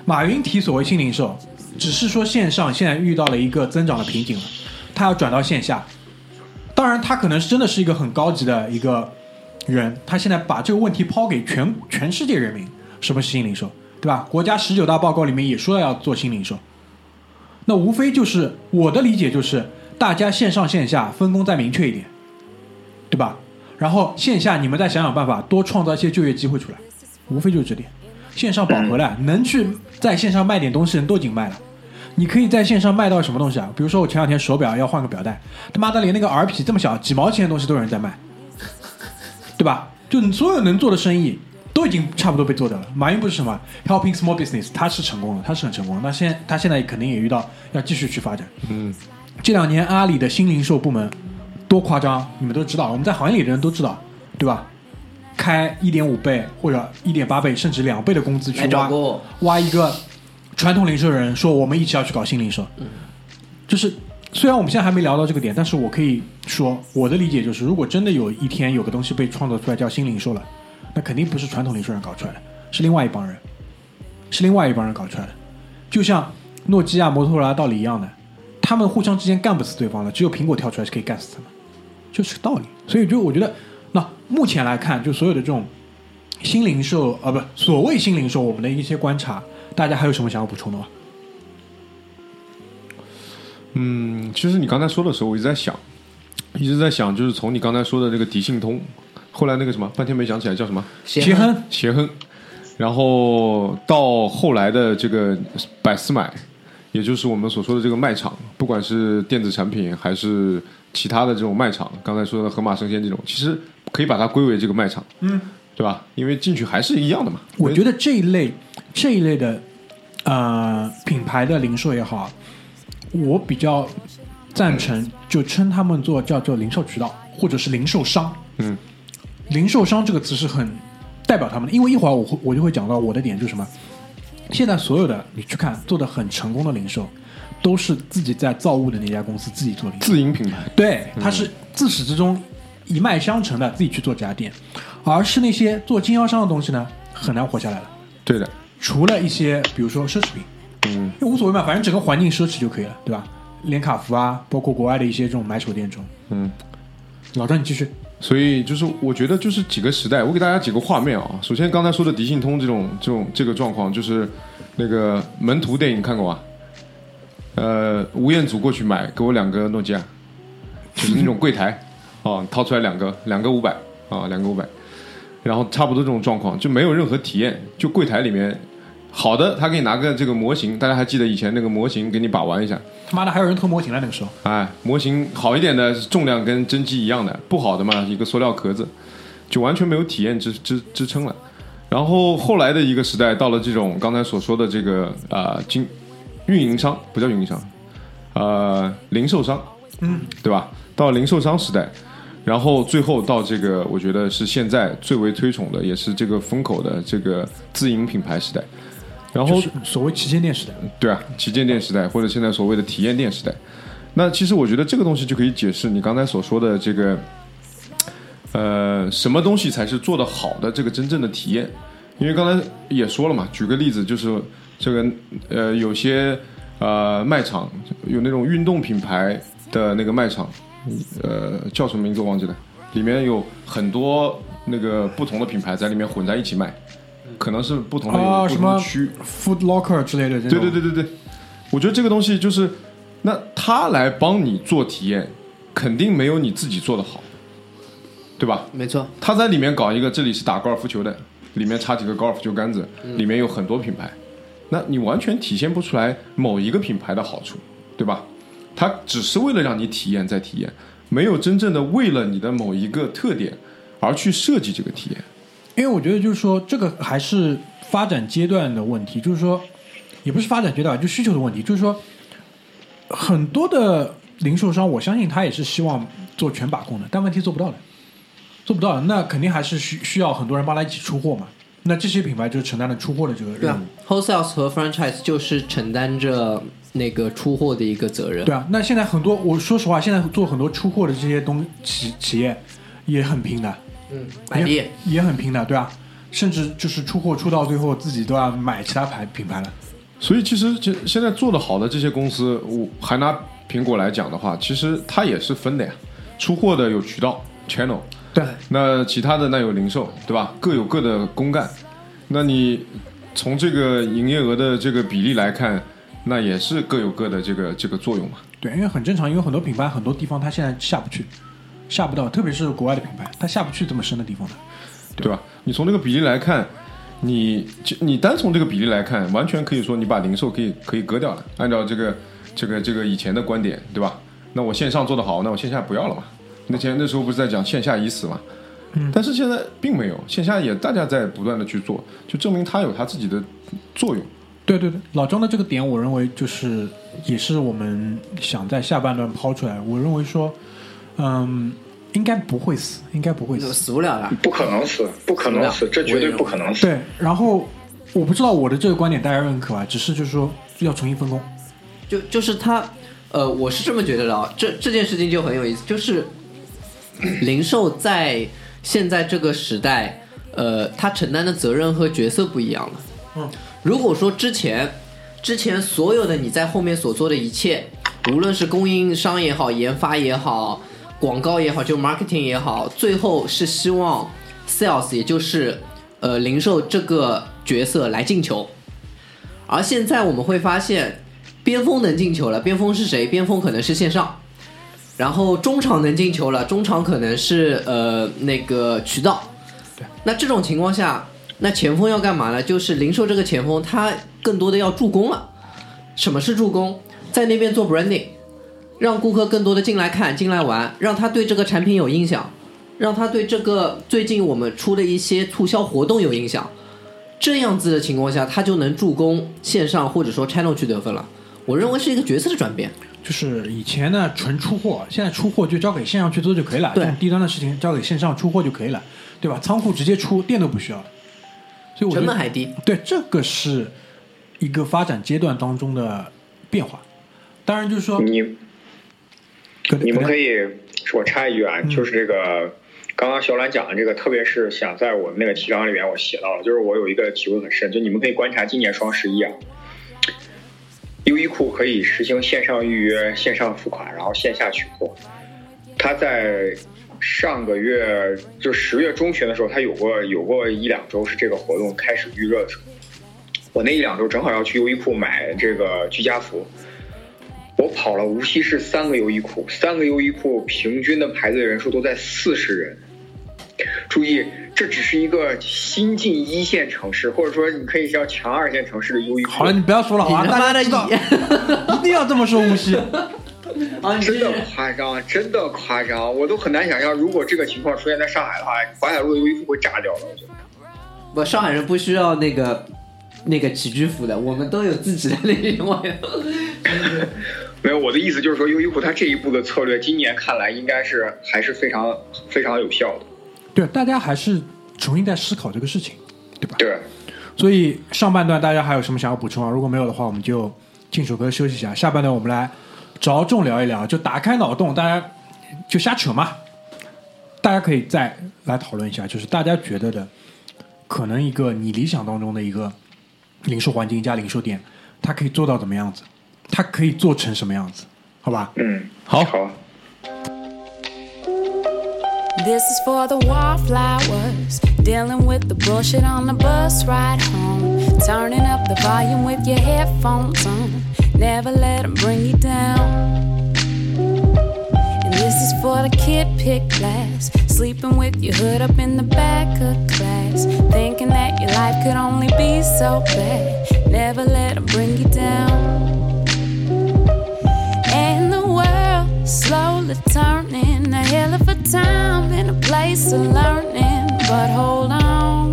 马云提所谓新零售，只是说线上现在遇到了一个增长的瓶颈了，他要转到线下。当然，他可能是真的是一个很高级的一个人，他现在把这个问题抛给全全世界人民，什么是新零售，对吧？国家十九大报告里面也说了要做新零售，那无非就是我的理解就是大家线上线下分工再明确一点，对吧？然后线下你们再想想办法，多创造一些就业机会出来，无非就是这点。线上饱和了，能去在线上卖点东西的人都已经卖了。你可以在线上卖到什么东西啊？比如说我前两天手表要换个表带，他妈的连那个耳皮这么小几毛钱的东西都有人在卖，对吧？就你所有能做的生意都已经差不多被做掉了。马云不是什么 helping small business，他是成功了，他是很成功的。那现他现在肯定也遇到要继续去发展。嗯，这两年阿里的新零售部门多夸张，你们都知道，我们在行业里的人都知道，对吧？开一点五倍或者一点八倍甚至两倍的工资去挖挖一个传统零售人，说我们一起要去搞新零售，嗯。就是虽然我们现在还没聊到这个点，但是我可以说我的理解就是，如果真的有一天有个东西被创造出来叫新零售了，那肯定不是传统零售人搞出来的，是另外一帮人，是另外一帮人搞出来的，就像诺基亚、摩托罗拉道理一样的，他们互相之间干不死对方的，只有苹果跳出来是可以干死他们，就是个道理。所以就我觉得，那目前来看，就所有的这种新零售啊，不，所谓新零售，我们的一些观察，大家还有什么想要补充的吗？嗯，其实你刚才说的时候，我一直在想，一直在想，就是从你刚才说的这个迪信通，后来那个什么，半天没想起来叫什么协亨，协亨，然后到后来的这个百思买，也就是我们所说的这个卖场，不管是电子产品还是其他的这种卖场，刚才说的盒马生鲜这种，其实可以把它归为这个卖场，嗯，对吧？因为进去还是一样的嘛。我觉得这一类这一类的呃品牌的零售也好，我比较赞成就称他们做叫做零售渠道或者是零售商。嗯，零售商这个词是很代表他们的，因为一会儿我会我就会讲到我的点就是什么。现在所有的你去看做的很成功的零售，都是自己在造物的那家公司自己做零售。自营品牌，对，它是自始至终一脉相承的自己去做这家店，而是那些做经销商的东西呢，很难活下来了。对的，除了一些比如说奢侈品，嗯，因为无所谓嘛，反正整个环境奢侈就可以了，对吧？连卡佛啊，包括国外的一些这种买手店中，嗯。老张你继续。所以就是我觉得就是几个时代，我给大家几个画面啊。首先刚才说的迪信通这种这种这个状况，就是那个门徒电影看过吧？呃，吴彦祖过去买，给我两个诺基亚，就是那种柜台啊，掏出来两个，两个五百啊，两个五百，然后差不多这种状况，就没有任何体验，就柜台里面好的，他给你拿个这个模型，大家还记得以前那个模型给你把玩一下，他妈的还有人偷模型了那个时候，哎，模型好一点的重量跟真机一样的，不好的嘛，一个塑料壳子，就完全没有体验支支支撑了。然后后来的一个时代，到了这种刚才所说的这个啊、经运营商，不叫运营商，呃，零售商，嗯，对吧？到零售商时代，然后最后到这个，我觉得是现在最为推崇的，也是这个风口的这个自营品牌时代。然后就是所谓旗舰店时代，对啊，旗舰店时代或者现在所谓的体验店时代。那其实我觉得这个东西就可以解释你刚才所说的这个，呃，什么东西才是做得好的这个真正的体验？因为刚才也说了嘛，举个例子，就是这个呃，有些呃卖场有那种运动品牌的那个卖场，呃，叫什么名字我忘记了，里面有很多那个不同的品牌在里面混在一起卖，可能是不同的有啊，不什么同的区。Food Locker 之类的对，对对对对，我觉得这个东西就是，那他来帮你做体验，肯定没有你自己做的好，对吧？没错，他在里面搞一个，这里是打高尔夫球的，里面插几个高尔夫球杆子，里面有很多品牌，那你完全体现不出来某一个品牌的好处，对吧？它只是为了让你体验再体验，没有真正的为了你的某一个特点而去设计这个体验。因为我觉得就是说，这个还是发展阶段的问题，就是说，也不是发展阶段，就需求的问题，就是说，很多的零售商，我相信他也是希望做全把控的，但问题做不到的，做不到的，那肯定还是需需要很多人帮他一起出货嘛。那这些品牌就是承担了出货的这个对啊任务，，wholesale 和 franchise 就是承担着那个出货的一个责任。对啊。那现在很多，我说实话，现在做很多出货的这些东企企业也很拼的，嗯，也也很拼的，对啊。甚至就是出货出到最后，自己都要买其他牌品牌了。所以其实现现在做的好的这些公司，我还拿苹果来讲的话，其实它也是分的呀，出货的有渠道 channel，对，那其他的那有零售，对吧？各有各的公干。那你从这个营业额的这个比例来看，那也是各有各的这个这个作用嘛。对，因为很正常，因为很多品牌很多地方它现在下不去，下不到，特别是国外的品牌，它下不去这么深的地方的。对吧？你从这个比例来看，你就你单从这个比例来看，完全可以说你把零售可以可以割掉了。按照这个这个这个以前的观点，对吧？那我线上做得好，那我线下不要了嘛？那前那时候不是在讲线下已死嘛？嗯，但是现在并没有，线下也大家在不断的去做，就证明它有它自己的作用。对对对，老庄的这个点，我认为就是也是我们想在下半段抛出来。我认为说，嗯，应该不会死，应该不会死。死不了的。不可能死，不可能死，这绝对不可能死。对，然后我不知道我的这个观点大家认可啊，只是就是说要重新分工。就就是他，呃，我是这么觉得的啊，这这件事情就很有意思，就是零售在现在这个时代，呃，他承担的责任和角色不一样了。嗯，如果说之前之前所有的你在后面所做的一切，无论是供应商也好，研发也好，广告也好，就 marketing 也好，最后是希望 sales 也就是呃零售这个角色来进球。而现在我们会发现，边锋能进球了，边锋是谁？边锋可能是线上，然后中场能进球了，中场可能是呃那个渠道。对，那这种情况下，那前锋要干嘛呢？就是零售这个前锋，他更多的要助攻了。什么是助攻？在那边做 branding，让顾客更多的进来看、进来玩，让他对这个产品有印象，让他对这个最近我们出的一些促销活动有印象。这样子的情况下，他就能助攻线上或者说 channel 去得分了。我认为是一个角色的转变。就是以前呢纯出货，现在出货就交给线上去做就可以了，对低端的事情交给线上出货就可以了，对吧？仓库直接出，店都不需要了。所以我成本还低，对，这个是一个发展阶段当中的变化。当然，就是说，你你们可以以，我插一句啊，就是这个刚刚小冉讲的这个，特别是想在我们那个提纲里面我写到了，就是我有一个体会很深，就你们可以观察今年双十一啊，优衣库可以实行线上预约、线上付款，然后线下取货。它在上个月就十月中旬的时候，他有过有过一两周是这个活动开始预热的时候，我那一两周正好要去优衣库买这个居家服。我跑了无锡市三个优衣库，三个优衣库平均的排队人数都在四十人。注意，这只是一个新进一线城市，或者说你可以叫强二线城市的优衣库。好了，你不要说了，好吧？大家知一定要这么说无锡。啊，真的夸张，真的夸张，我都很难想象，如果这个情况出现在上海的话，淮海路的优衣库会炸掉了。我觉得。不，上海人不需要那个那个起居服的，我们都有自己的那种。没有，我的意思就是说，优衣库它这一步的策略，今年看来应该是还是非常非常有效的。对，大家还是重新在思考这个事情，对吧？对，所以上半段大家还有什么想要补充啊？如果没有的话，我们就进首歌休息一下。下半段我们来着重聊一聊，就打开脑洞，大家就瞎扯嘛。大家可以再来讨论一下，就是大家觉得的，可能一个你理想当中的一个零售环境加零售店，它可以做到怎么样子？它可以做成什么样子？好吧？嗯，好好。This is for the wallflowers, dealing with the bullshit on the bus ride home. Turning up the volume with your headphones on, never let them bring you down. And this is for the kid pick class, sleeping with your hood up in the back of class, thinking that your life could only be so bad. Never let them bring you down. And the world slowly turning, a hell of a time and a place of learning. But hold on,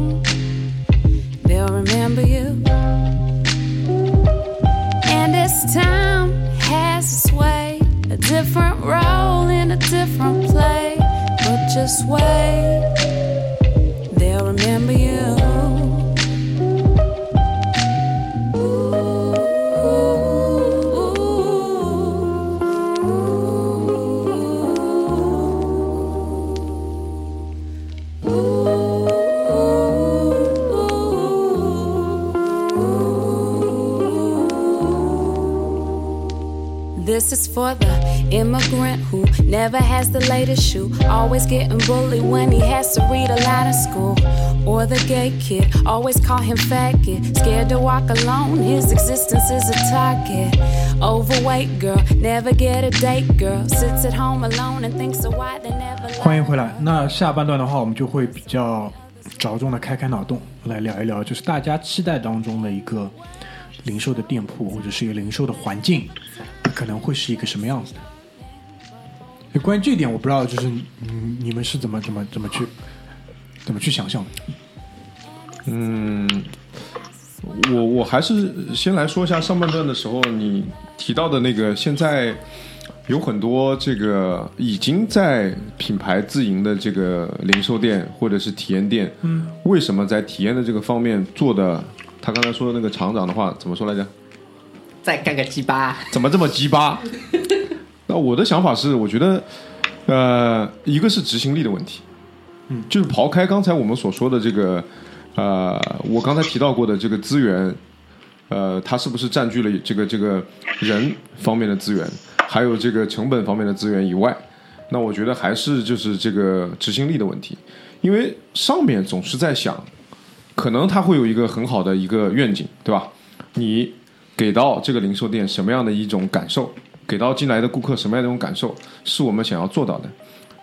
role in a different play. But just wait, they'll remember you. This is for the immigrant who never has the latest shoe, always getting bullied when he has to read a lot in school. Or the gay kid, always call him faggot, scared to walk alone, his existence is a target. Overweight girl, never get a date girl, sits at home alone and thinks of why they never 欢迎回来。那下半段的话，我们就会比较着重的开开脑洞，来聊一聊，就是大家期待当中的一个零售的店铺或者是一个零售的环境，可能会是一个什么样子的。 关于这一点，我不知道，就是嗯，你们是怎么怎么怎么去怎么去想象的？嗯，我我还是先来说一下上半段的时候你提到的那个，现在有很多这个已经在品牌自营的这个零售店或者是体验店，嗯，为什么在体验的这个方面做的？他刚才说的那个厂长的话怎么说来着？再干个鸡巴，怎么这么鸡巴？那我的想法是，我觉得，呃，一个是执行力的问题，嗯，就是刨开刚才我们所说的这个，呃，我刚才提到过的这个资源，呃，它是不是占据了这个这个人方面的资源，还有这个成本方面的资源以外，那我觉得还是就是这个执行力的问题，因为上面总是在想，可能他会有一个很好的一个愿景，对吧？你给到这个零售店什么样的一种感受，给到进来的顾客什么样的一种感受，是我们想要做到的。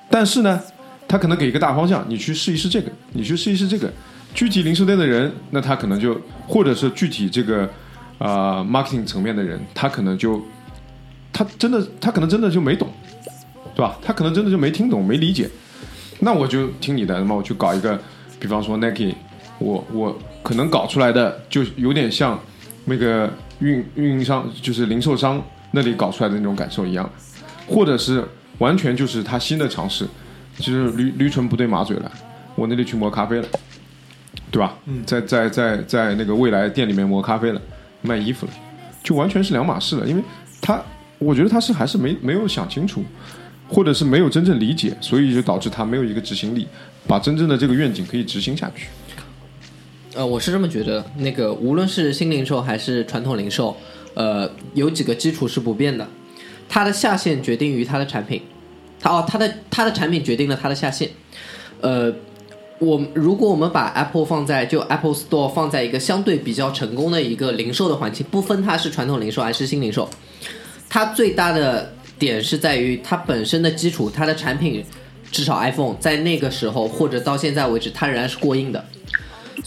但是呢，他可能给一个大方向，你去试一试这个，你去试一试这个。具体零售店的人，那他可能就，或者是具体这个啊、呃 marketing 层面的人，他可能就，他真的，他可能真的就没懂，对吧？他可能真的就没听懂，没理解。那我就听你的，那么我去搞一个，比方说 Nike，我我可能搞出来的就有点像那个运运营商，就是零售商那里搞出来的那种感受一样，或者是完全就是他新的尝试，就是驴驴唇不对马嘴了，我那里去磨咖啡了，对吧？嗯，在在在在那个未来店里面磨咖啡了，卖衣服了，就完全是两码事了，因为他我觉得他是还是没没有想清楚。或者是没有真正理解，所以就导致他没有一个执行力，把真正的这个愿景可以执行下去。呃，我是这么觉得，那个无论是新零售还是传统零售，呃，有几个基础是不变的，它的下限决定于它的产品，它哦，它的它的产品决定了它的下限。呃，我如果我们把 Apple 放在就 Apple Store 放在一个相对比较成功的一个零售的环境，不分它是传统零售还是新零售，它最大的点是在于它本身的基础，它的产品至少 iPhone 在那个时候或者到现在为止，它仍然是过硬的。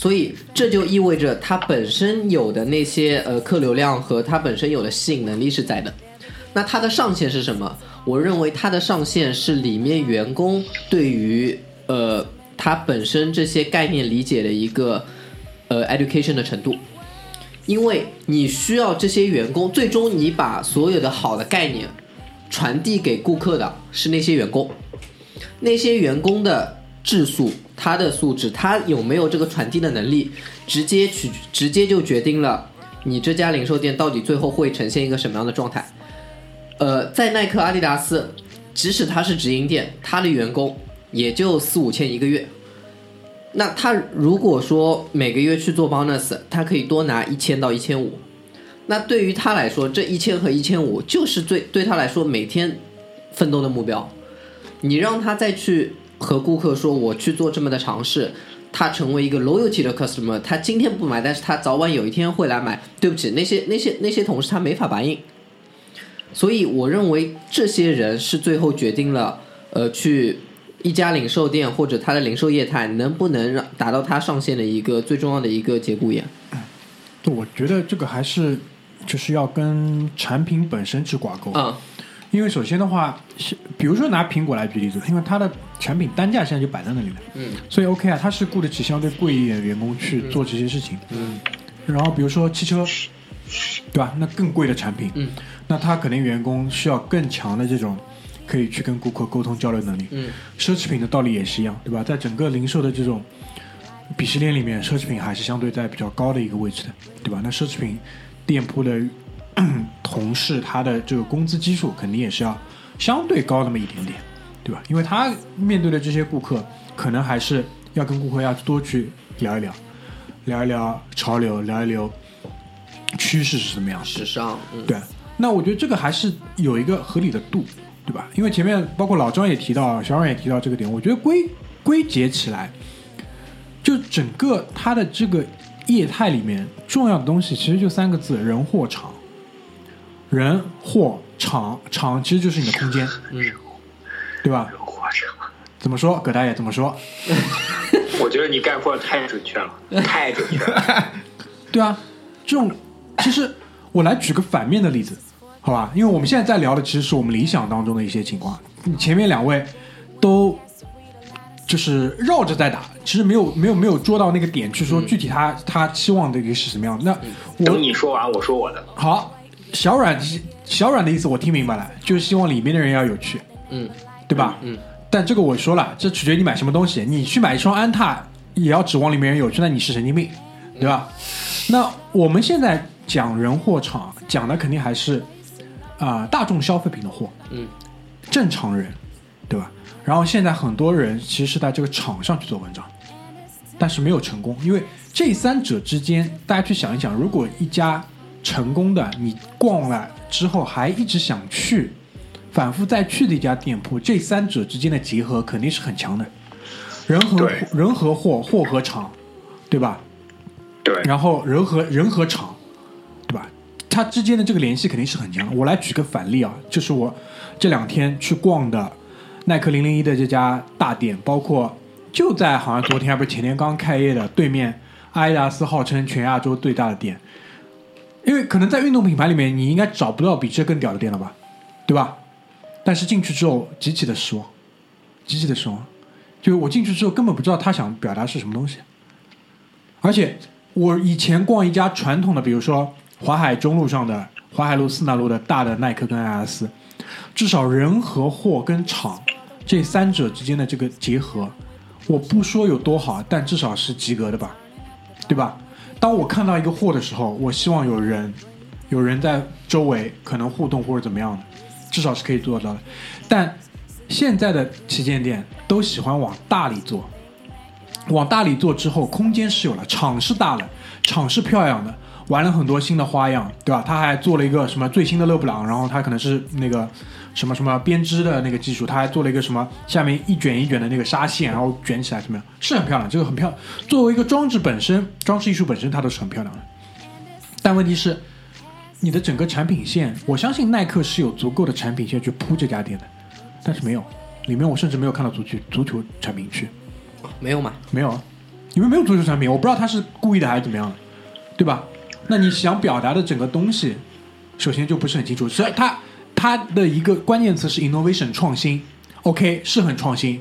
所以这就意味着它本身有的那些呃客流量和它本身有的吸引能力是在的。那它的上限是什么？我认为它的上限是里面员工对于呃它本身这些概念理解的一个呃 education 的程度。因为你需要这些员工，最终你把所有的好的概念传递给顾客的是那些员工，那些员工的质素，他的素质，他有没有这个传递的能力，直接取直接就决定了你这家零售店到底最后会呈现一个什么样的状态。呃，在耐克、阿迪达斯，即使他是直营店，他的员工也就四五千一个月。那他如果说每个月去做 bonus，他可以多拿一千到一千五。那对于他来说，这一千和一千五就是最对他来说每天奋斗的目标。你让他再去和顾客说我去做这么的尝试，他成为一个 loyalty 的 customer，他今天不买，但是他早晚有一天会来买。对不起，那些那些那些同事他没法答应。所以我认为这些人是最后决定了，呃，去一家零售店或者他的零售业态能不能让达到他上线的一个最重要的一个节骨眼。我觉得这个还是就是要跟产品本身去挂钩。啊、因为首先的话，是比如说拿苹果来举例子，因为它的产品单价现在就摆在那里了，嗯，所以 OK 啊，它是雇得起相对贵一点的员工去做这些事情，嗯，然后比如说汽车，对吧？那更贵的产品，嗯，那它肯定员工需要更强的这种可以去跟顾客沟通交流能力，嗯，奢侈品的道理也是一样，对吧？在整个零售的这种鄙视链里面，奢侈品还是相对在比较高的一个位置的，对吧？那奢侈品店铺的 同事，他的这个工资基数肯定也是要相对高那么一点点，对吧？因为他面对的这些顾客，可能还是要跟顾客要多去聊一聊，聊一聊潮流，聊一聊趋势是什么样的。时尚，嗯，对，那我觉得这个还是有一个合理的度，对吧？因为前面包括老张也提到，小冉也提到这个点，我觉得归归结起来，就整个它的这个业态里面重要的东西，其实就三个字：人、货、场。人、货、场，场其实就是你的空间，嗯，对吧？怎么说？葛大爷怎么说？我觉得你概括的太准确了，太准确了。对啊，这种其实我来举个反面的例子，好吧？因为我们现在在聊的其实是我们理想当中的一些情况，前面两位都就是绕着在打，其实没有没有没有捉到那个点去说具体他、他期望的一个是什么样的。那我等你说完，我说我的。好，小软小软的意思我听明白了，就是希望里面的人要有趣，嗯，对吧？嗯。但这个我说了，这取决于你买什么东西。你去买一双安踏，也要指望里面人有趣，那你是神经病，对吧？那我们现在讲人货场，讲的肯定还是啊、大众消费品的货，嗯，正常人，对吧？然后现在很多人其实是在这个场上去做文章，但是没有成功，因为这三者之间，大家去想一想，如果一家成功的，你逛了之后还一直想去，反复再去的一家店铺，这三者之间的结合肯定是很强的，人和人和货，货和场，对吧？对，然后人和人和场，对吧？它之间的这个联系肯定是很强的。我来举个反例啊，就是我这两天去逛的耐克零零一的这家大店，包括就在好像昨天还不是前天刚开业的对面，阿迪达斯号称全亚洲最大的店。因为可能在运动品牌里面，你应该找不到比这更屌的店了吧，对吧？但是进去之后极其的失望，极其的失望。就是我进去之后根本不知道他想表达是什么东西，而且我以前逛一家传统的，比如说淮海中路上的淮海路四南路的大的耐克跟阿迪达斯，至少人和货跟厂这三者之间的这个结合，我不说有多好，但至少是及格的吧，对吧？当我看到一个货的时候，我希望有人，有人在周围可能互动或者怎么样的，至少是可以做到的。但现在的旗舰店都喜欢往大里做，往大里做之后，空间是有了，场是大了，场是漂亮的，玩了很多新的花样，对吧？他还做了一个什么最新的勒布朗，然后他可能是那个什么什么编织的那个技术，他还做了一个什么下面一卷一卷的那个纱线，然后卷起来怎么样？是很漂亮，这个很漂亮。作为一个装置本身，装饰艺术本身，它都是很漂亮的。但问题是，你的整个产品线，我相信耐克是有足够的产品线去铺这家店的，但是没有，里面我甚至没有看到足球足球产品区。没有嘛？没有啊，你们没有足球产品，我不知道他是故意的还是怎么样的，对吧？那你想表达的整个东西，首先就不是很清楚。所以它它的一个关键词是 innovation 创新，OK 是很创新，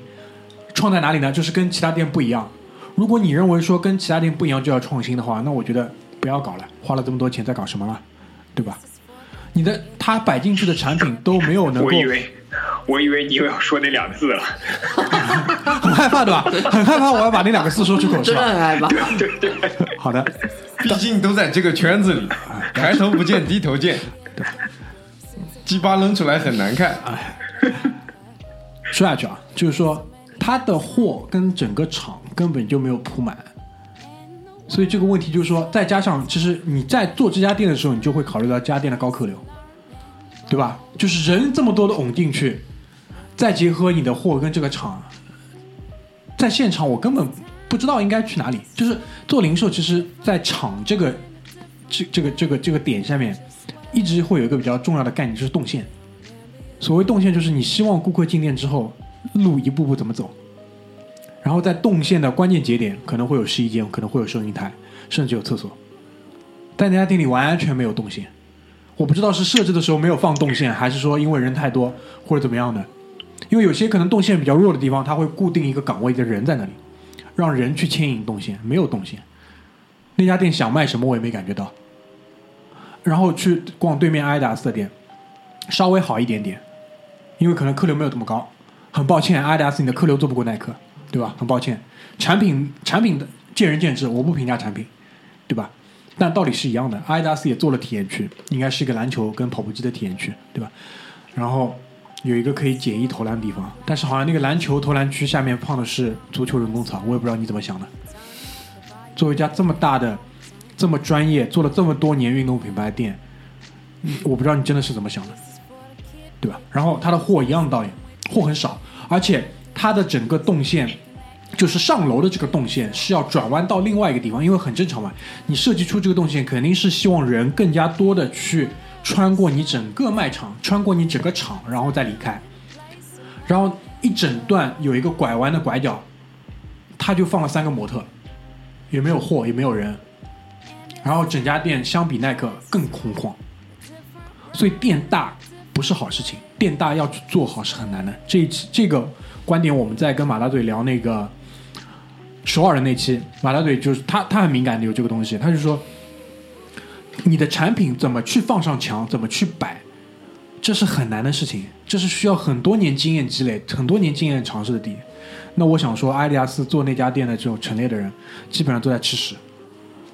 创在哪里呢？就是跟其他店不一样。如果你认为说跟其他店不一样就要创新的话，那我觉得不要搞了，花了这么多钱在搞什么了，对吧？你的他摆进去的产品都没有能够我，以为，我以为你又要说那两个字了。很害怕对吧？很害怕我要把那两个字说出口是真的吧？很害怕。对对对好的，毕竟都在这个圈子里，抬头不见低头见，鸡巴扔出来很难看。说下去啊，就是说他的货跟整个厂根本就没有铺满，所以这个问题就是说，再加上其实你在做这家店的时候，你就会考虑到这家店的高客流，对吧？就是人这么多的涌进去，再结合你的货跟这个厂，在现场我根本不知道应该去哪里。就是做零售，其实在厂这个这这个这个这个点下面，一直会有一个比较重要的概念，就是动线。所谓动线，就是你希望顾客进店之后，路一步步怎么走，然后在动线的关键节点，可能会有试衣间，可能会有收银台，甚至有厕所。但那家店里完全没有动线，我不知道是设置的时候没有放动线，还是说因为人太多或者怎么样的。因为有些可能动线比较弱的地方，它会固定一个岗位的人在那里，让人去牵引动线，没有动线。那家店想卖什么我也没感觉到。然后去逛对面阿迪达斯的店，稍微好一点点，因为可能客流没有这么高。很抱歉，阿迪达斯你的客流做不过耐克，对吧？很抱歉，产品产品的见仁见智，我不评价产品，对吧？但道理是一样的，阿迪达斯也做了体验区，应该是一个篮球跟跑步机的体验区，对吧？然后有一个可以简易投篮的地方，但是好像那个篮球投篮区下面放的是足球人工草，我也不知道你怎么想的。作为一家这么大的、这么专业、做了这么多年运动品牌店，我不知道你真的是怎么想的，对吧？然后它的货一样道理，货很少，而且它的整个动线，就是上楼的这个动线是要转弯到另外一个地方，因为很正常嘛，你设计出这个动线肯定是希望人更加多的去穿过你整个卖场，穿过你整个场，然后再离开。然后一整段有一个拐弯的拐角，他就放了三个模特，也没有货，也没有人。然后整家店相比耐克更空旷，所以店大不是好事情，店大要去做好是很难的。这一期这个观点我们在跟马大嘴聊那个首尔的那期，马大嘴就是他他很敏感的有这个东西，他就说你的产品怎么去放上墙，怎么去摆，这是很难的事情，这是需要很多年经验积累、很多年经验尝试的地。那我想说，阿迪达斯做那家店的这种陈列的人，基本上都在吃屎，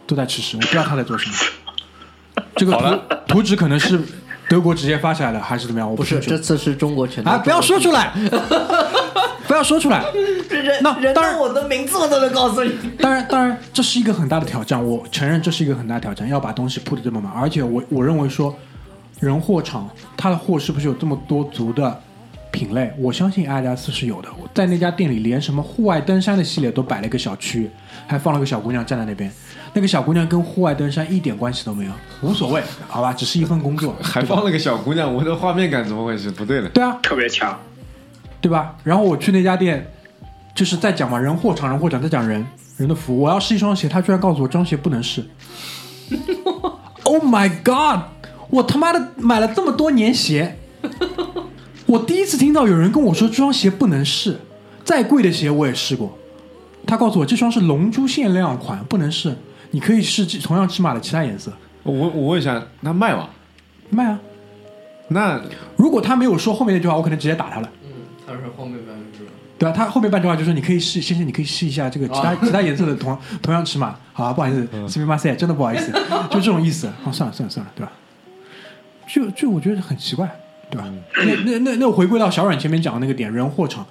都在吃屎。我不知道他在做什么。这个图图纸可能是德国直接发下来的，还是怎么样？我不是，这次是中国全啊！不要说出来，不要说出来。人那当然我的名字我都能告诉你。当然，当然，这是一个很大的挑战，我承认这是一个很大的挑战，要把东西铺的这么满，而且我我认为说，人货场它的货是不是有这么多足的品类？我相信阿迪达斯是有的，在那家店里连什么户外登山的系列都摆了一个小区，还放了个小姑娘站在那边，那个小姑娘跟户外登山一点关系都没有，无所谓，好吧，只是一份工作，还放了个小姑娘，我的画面感怎么回事？不对了，对啊，特别强。对吧？然后我去那家店，就是在讲嘛，人货场，人货场，在讲人人的服务。我要试一双鞋，他居然告诉我这双鞋不能试。oh my god！我他妈的买了这么多年鞋，我第一次听到有人跟我说这双鞋不能试。再贵的鞋我也试过，他告诉我这双是龙珠限量款，不能试。你可以试同样尺码的其他颜色，我我问一下，那卖吗？卖啊。那如果他没有说后面那句话，我可能直接打他了。嗯，他是后面百分之。对啊，他后面半句话就说你可以试，先生你可以试一下这个其他、其他颜色的同同样尺码，好啊，不好意思，斯密马塞，真的不好意思，就这种意思。哦，算了算了算了，对吧？就就我觉得很奇怪，对吧？那那那那我回归到小阮前面讲的那个点，人货场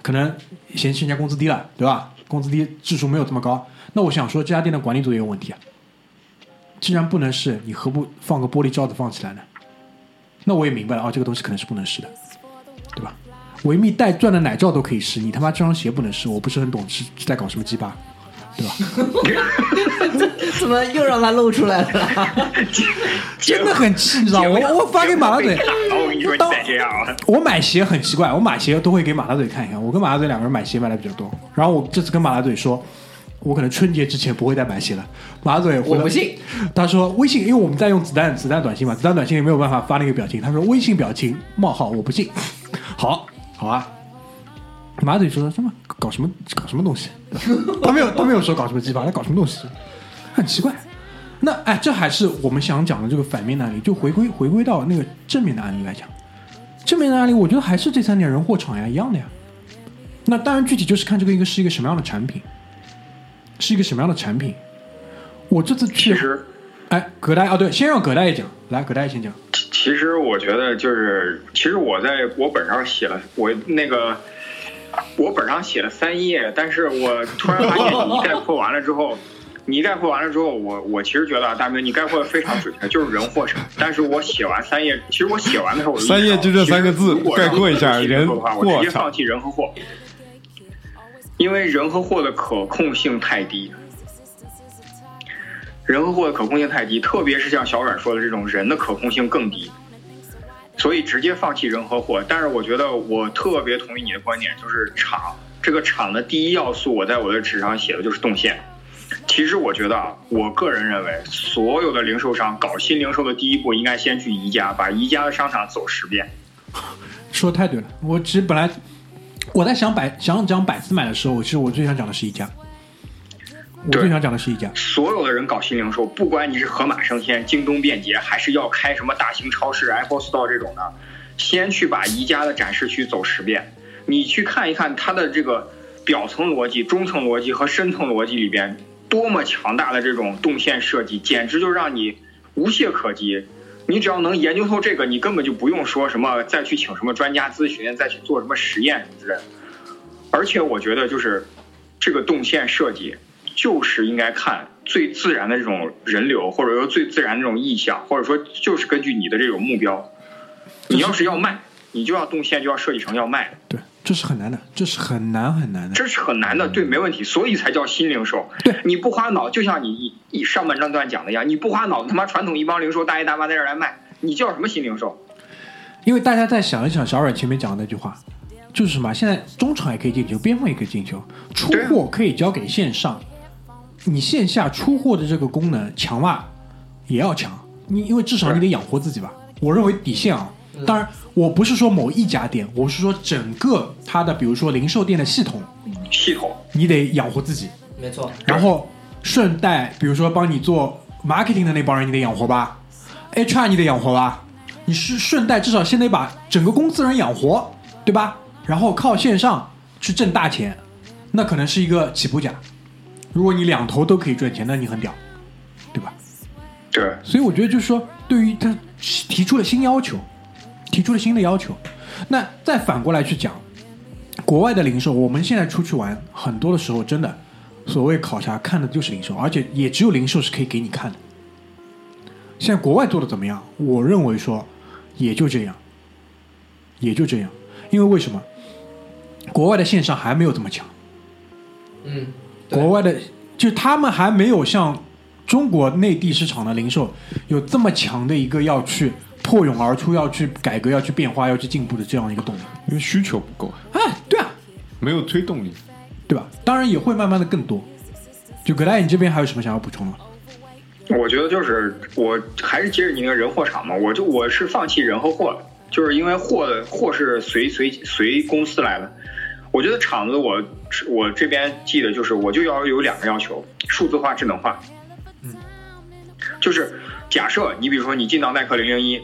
可能嫌弃人家工资低了，对吧？工资低，质数没有这么高。那我想说，这家店的管理组也有问题啊。既然不能试，你何不放个玻璃罩子放起来呢？那我也明白了啊，这个东西可能是不能试的，对吧？维密带钻的奶罩都可以试，你他妈这双鞋不能试，我不是很懂是是在搞什么鸡巴，对吧？怎么又让他露出来了？真的很气，你知道吗？我我发给马大嘴，我跟你说，你当再这样啊，我买鞋很奇怪，我买鞋都会给马大嘴看一看。我跟马大嘴两个人买鞋买的比较多，然后我这次跟马大嘴说，我可能春节之前不会再买鞋了。马大嘴回我不信，他说微信，因为我们在用子弹子弹短信嘛，子弹短信也没有办法发那个表情，他说微信表情冒号我不信，好好啊。马嘴说什么搞什么搞什么东西？他没有他没有说搞什么鸡巴，他搞什么东西？很奇怪。那哎，这还是我们想讲的这个反面的案例，就回归回归到那个正面的案例来讲。正面的案例，我觉得还是这三点人货场呀一样的呀。那当然，具体就是看这个一个是一个什么样的产品，是一个什么样的产品。我这次去，其实哎，葛大爷哦，对，先让葛大爷讲，来，葛大爷先讲。其其实我觉得就是，其实我在我本上写了我那个。我本上写了三页，但是我突然发现你概括完了之后，你概括完了之后，我我其实觉得啊，大明你概括的非常准确，就是人货场。但是我写完三页，其实我写完的时候，我三页就这三个字概括一下我人的话，我货场直接放弃人和货，因为人和货的可控性太低。人和货的可控性太低，特别是像小阮说的这种人的可控性更低，所以直接放弃人和货。但是我觉得我特别同意你的观点，就是场这个场的第一要素，我在我的纸上写的就是动线。其实我觉得啊，我个人认为，所有的零售商搞新零售的第一步，应该先去宜家，把宜家的商场走十遍。说的太对了，我其实本来我在想百想讲百思买的时候，其实我最想讲的是一家，我最想讲的是一家。所有的人搞新零售，不管你是盒马生鲜、京东便捷，还是要开什么大型超市、Apple Store 这种的，先去把宜家的展示区走十遍，你去看一看它的这个表层逻辑、中层逻辑和深层逻辑里边多么强大的这种动线设计，简直就让你无懈可击。你只要能研究透这个，你根本就不用说什么再去请什么专家咨询，再去做什么实验什么之类的。而且我觉得就是这个动线设计，就是应该看最自然的这种人流，或者说最自然的这种意向，或者说就是根据你的这种目标，你要是要卖，你就要动线就要设计成要卖，对，这是很难的，这是很难很难的。这是很难的，对，没问题，所以才叫新零售。对你不花脑，就像你一一上半段讲的一样，你不花脑子，他妈传统一帮零售大爷大妈在这儿来卖，你叫什么新零售？因为大家再想一想小阮前面讲的那句话，就是什么？现在中场也可以进球，边锋也可以进球，出货可以交给线上，你线下出货的这个功能强吧，也要强。你因为至少你得养活自己吧。我认为底线啊，当然我不是说某一家店，我是说整个它的，比如说零售店的系统，系统你得养活自己，没错，然后顺带比如说帮你做 marketing 的那帮人，你得养活吧，HR 你得养活吧，你是顺带至少先得把整个公司人养活，对吧？然后靠线上去挣大钱，那可能是一个起步价。如果你两头都可以赚钱，那你很屌，对吧？对，所以我觉得就是说，对于他提出了新要求，提出了新的要求，那再反过来去讲，国外的零售，我们现在出去玩，很多的时候真的所谓考察看的就是零售，而且也只有零售是可以给你看的。现在国外做的怎么样？我认为说也就这样，也就这样，因为为什么？国外的线上还没有这么强。嗯，国外的，就他们还没有像中国内地市场的零售有这么强的一个要去破蛹而出、要去改革、要去变化、要去进步的这样一个动力。因为需求不够，哎，对啊，没有推动力。对吧？当然也会慢慢的更多。就葛大爷，你这边还有什么想要补充的？我觉得就是我还是接着你那个人货场嘛，我就我是放弃人和货了，就是因为货的货是随随随公司来的。我觉得厂子我我这边记得就是我就要有两个要求：数字化、智能化。嗯，就是假设你比如说你进到耐克零零一，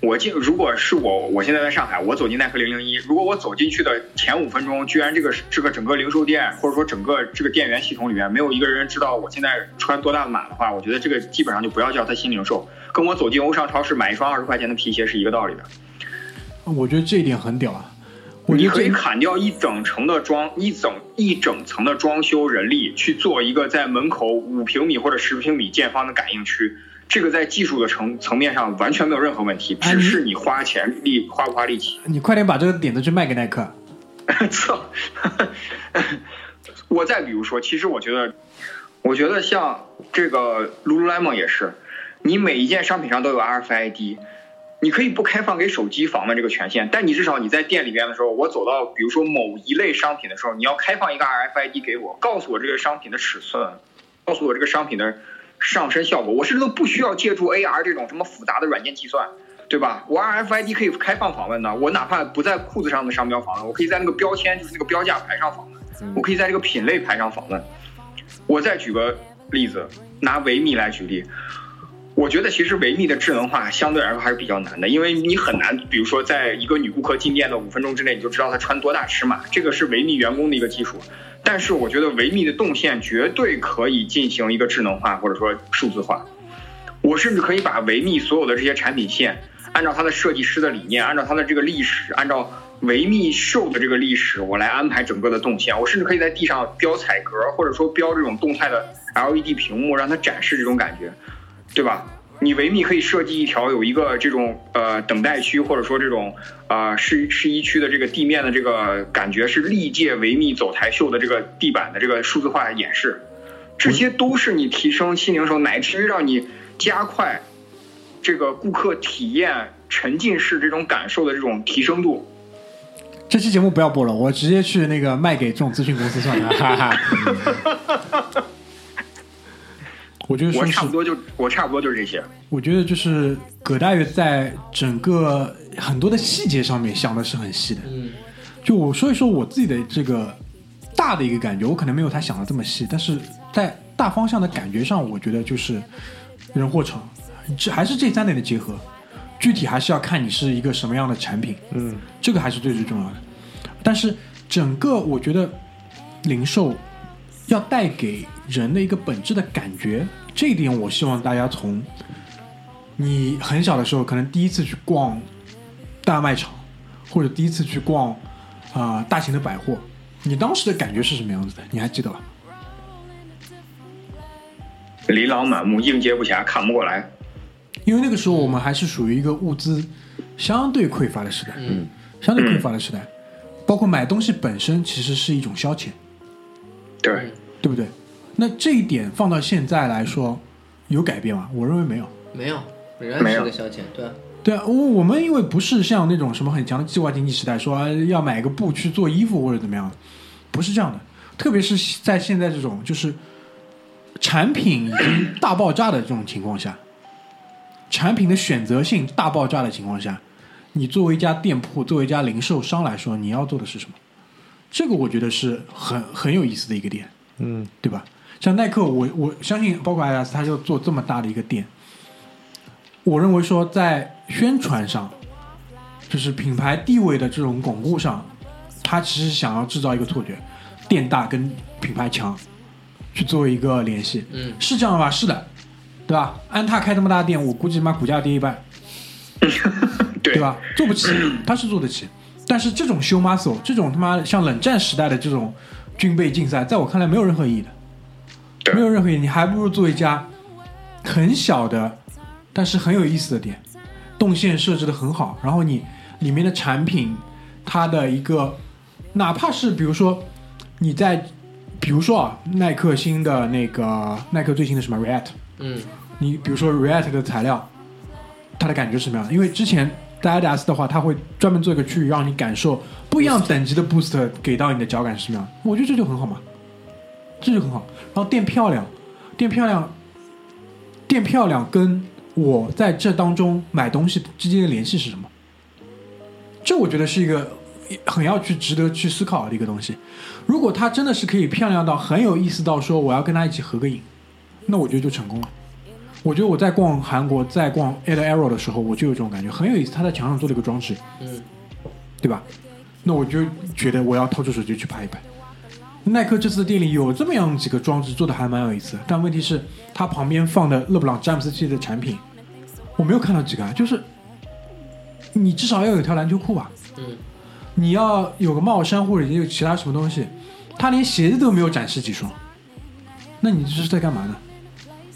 我进如果是我我现在在上海，我走进耐克零零一，如果我走进去的前五分钟，居然这个这个整个零售店或者说整个这个店员系统里面没有一个人知道我现在穿多大的码的话，我觉得这个基本上就不要叫它新零售，跟我走进欧尚超市买一双二十块钱的皮鞋是一个道理的。我觉得这一点很屌啊！你可以砍掉一整层的装一整一整层的装修人力，去做一个在门口五平米或者十平米见方的感应区。这个在技术的层层面上完全没有任何问题，哎只是你花钱力花不花力气。你快点把这个点子去卖给耐克。操！我再比如说，其实我觉得，我觉得像这个 Lululemon 也是，你每一件商品上都有 RFID，你可以不开放给手机访问这个权限，但你至少你在店里边的时候，我走到比如说某一类商品的时候，你要开放一个 RFID 给我，告诉我这个商品的尺寸，告诉我这个商品的上身效果，我甚至都不需要借助 AR 这种什么复杂的软件计算。对吧？我 RFID 可以开放访问的，我哪怕不在裤子上的商标访问，我可以在那个标签，就是那个标价牌上访问，我可以在这个品类牌上访问。我再举个例子，拿维密来举例，我觉得其实维密的智能化相对来说还是比较难的，因为你很难，比如说在一个女顾客进店的五分钟之内，你就知道她穿多大尺码，这个是维密员工的一个技术。但是我觉得维密的动线绝对可以进行一个智能化或者说数字化。我甚至可以把维密所有的这些产品线，按照它的设计师的理念，按照它的这个历史，按照维密秀的这个历史，我来安排整个的动线。我甚至可以在地上标彩格，或者说标这种动态的 LED 屏幕，让它展示这种感觉。对吧？你维密可以设计一条有一个这种呃等待区，或者说这种啊试试衣区的这个地面的这个感觉是历届维密走台秀的这个地板的这个数字化演示，这些都是你提升新零售，乃至于让你加快这个顾客体验沉浸式这种感受的这种提升度。这期节目不要播了，我直接去那个卖给这种咨询公司算了。哈哈。我觉得我差不多就我差不多就是这些。我觉得就是葛大爷在整个很多的细节上面想的是很细的。嗯，就我说一说我自己的这个大的一个感觉，我可能没有他想的这么细，但是在大方向的感觉上，我觉得就是人货场，这还是这三点的结合。具体还是要看你是一个什么样的产品，嗯，这个还是最最重要的。但是整个我觉得零售。要带给人的一个本质的感觉，这一点我希望大家从你很小的时候，可能第一次去逛大卖场，或者第一次去逛啊大型的百货，你当时的感觉是什么样子的？你还记得吧？琳琅满目，应接不暇，看不过来。因为那个时候我们还是属于一个物资相对匮乏的时代，嗯，相对匮乏的时代，包括买东西本身其实是一种消遣。对，对不对？那这一点放到现在来说，有改变吗？我认为没有，没有，仍然是个消遣，对啊，对啊。我我们因为不是像那种什么很强的计划经济时代，说要买个布去做衣服或者怎么样，不是这样的。特别是在现在这种就是产品已经大爆炸的这种情况下，产品的选择性大爆炸的情况下，你作为一家店铺，作为一家零售商来说，你要做的是什么？这个我觉得是很很有意思的一个点，嗯，对吧？像耐克，我我相信，包括阿迪达斯，他就做这么大的一个店，我认为说在宣传上，就是品牌地位的这种巩固上，他其实想要制造一个错觉，店大跟品牌强，去做一个联系，嗯，是这样吧？是的，对吧？安踏开这么大店，我估计妈股价跌一半，对吧？做不起，他是做得起。但是这种修 muscle，这种他妈像冷战时代的这种军备竞赛，在我看来没有任何意义的，没有任何意义。你还不如做一家很小的，但是很有意思的店，动线设置的很好，然后你里面的产品，它的一个，哪怕是比如说你在，比如说啊，耐克新的那个耐克最新的什么 React，嗯，你比如说 React 的材料，它的感觉是什么样的？因为之前。在 Adidas 的话，他会专门做一个区域，让你感受不一样等级的 Boost 给到你的脚感是什么样。我觉得这就很好嘛，这就很好。然后店漂亮，店漂亮，店漂亮，跟我在这当中买东西之间的联系是什么？这我觉得是一个很要去值得去思考的一个东西。如果它真的是可以漂亮到很有意思到说我要跟他一起合个影，那我觉得就成功了。我觉得我在逛韩国，在逛 Ed Arrow 的时候，我就有这种感觉，很有意思。他在墙上做了一个装置，嗯，对吧？那我就觉得我要掏出手机去拍一拍。耐克这次店里有这么样几个装置，做的还蛮有意思。但问题是，它旁边放的勒布朗詹姆斯系列的产品，我没有看到几个。啊就是你至少要有条篮球裤吧？嗯，你要有个帽衫或者有其他什么东西，他连鞋子都没有展示几双，那你这是在干嘛呢？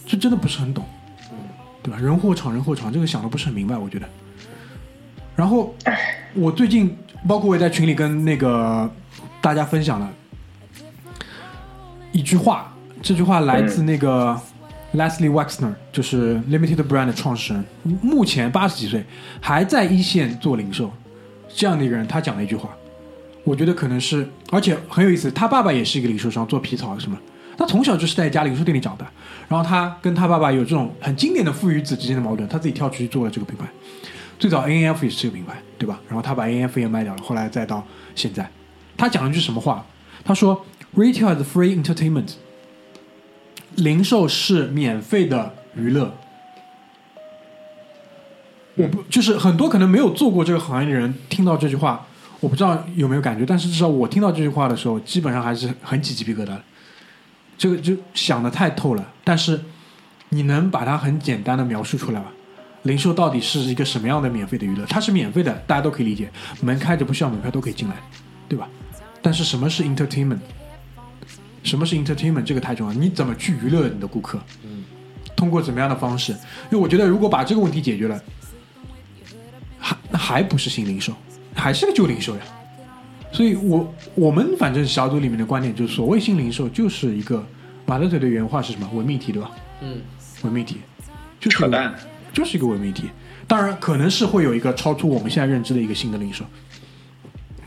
这真的不是很懂。对吧？人货场，人货场，这个想的不是很明白，我觉得。然后，我最近包括我也在群里跟那个大家分享了一句话，这句话来自那个 Leslie Wexner，就是 Limited Brand 的创始人，目前八十几岁，还在一线做零售，这样的一个人，他讲了一句话，我觉得可能是，而且很有意思，他爸爸也是一个零售商，做皮草什么。他从小就是在一家零售店里长的，然后他跟他爸爸有这种很经典的父与子之间的矛盾，他自己跳出去做了这个品牌。最早 A N F 也是这个品牌，对吧？然后他把 A N F 也卖掉了，后来再到现在，他讲了一句什么话？他说：“Retail is free entertainment，零售是免费的娱乐。”我不就是很多可能没有做过这个行业的人听到这句话，我不知道有没有感觉，但是至少我听到这句话的时候，基本上还是很起鸡皮疙瘩的。这个就想的太透了，但是你能把它很简单的描述出来吗？零售到底是一个什么样的免费的娱乐？它是免费的，大家都可以理解，门开着不需要门票都可以进来，对吧？但是什么是 entertainment？什么是 entertainment？这个太重要。你怎么去娱乐你的顾客？嗯，通过怎么样的方式？因为我觉得，如果把这个问题解决了，还那还不是新零售，还是个旧零售呀。所以我我们反正小组里面的观点就是，所谓新零售就是一个马德嘴的原话是什么？伪命题，对吧？嗯，伪命题，就是扯淡。就是一个伪命题。当然，可能是会有一个超出我们现在认知的一个新的零售，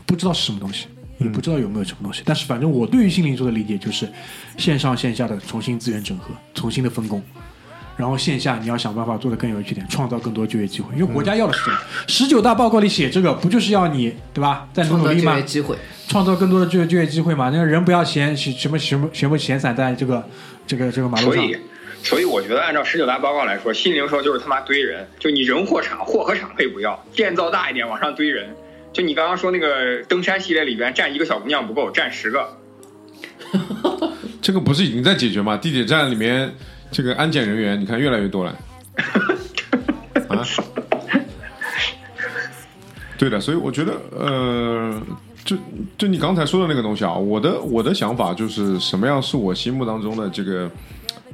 不知道是什么东西，也不知道有没有什么东西。但是，反正我对于新零售的理解就是，线上线下的重新资源整合，重新的分工。然后线下你要想办法做得更有趣点，创造更多就业机会，因为国家要的是这个。十九大报告里写这个，不就是要你对吧？再努创造就努力吗业？机会。创造更多的就业就业机会嘛？那个人不要闲什么什么全部闲散在这个这个这个马路上。所以，所以我觉得按照十九大报告来说，新零售就是他妈堆人，就你人货场，货和场可以不要，建造大一点，往上堆人。就你刚刚说那个登山系列里边站一个小姑娘不够，站十个。这个不是已经在解决吗？地铁站里面这个安检人员，你看越来越多了。啊，对的，所以我觉得，呃，就就你刚才说的那个东西啊，我的我的想法就是什么样是我心目当中的这个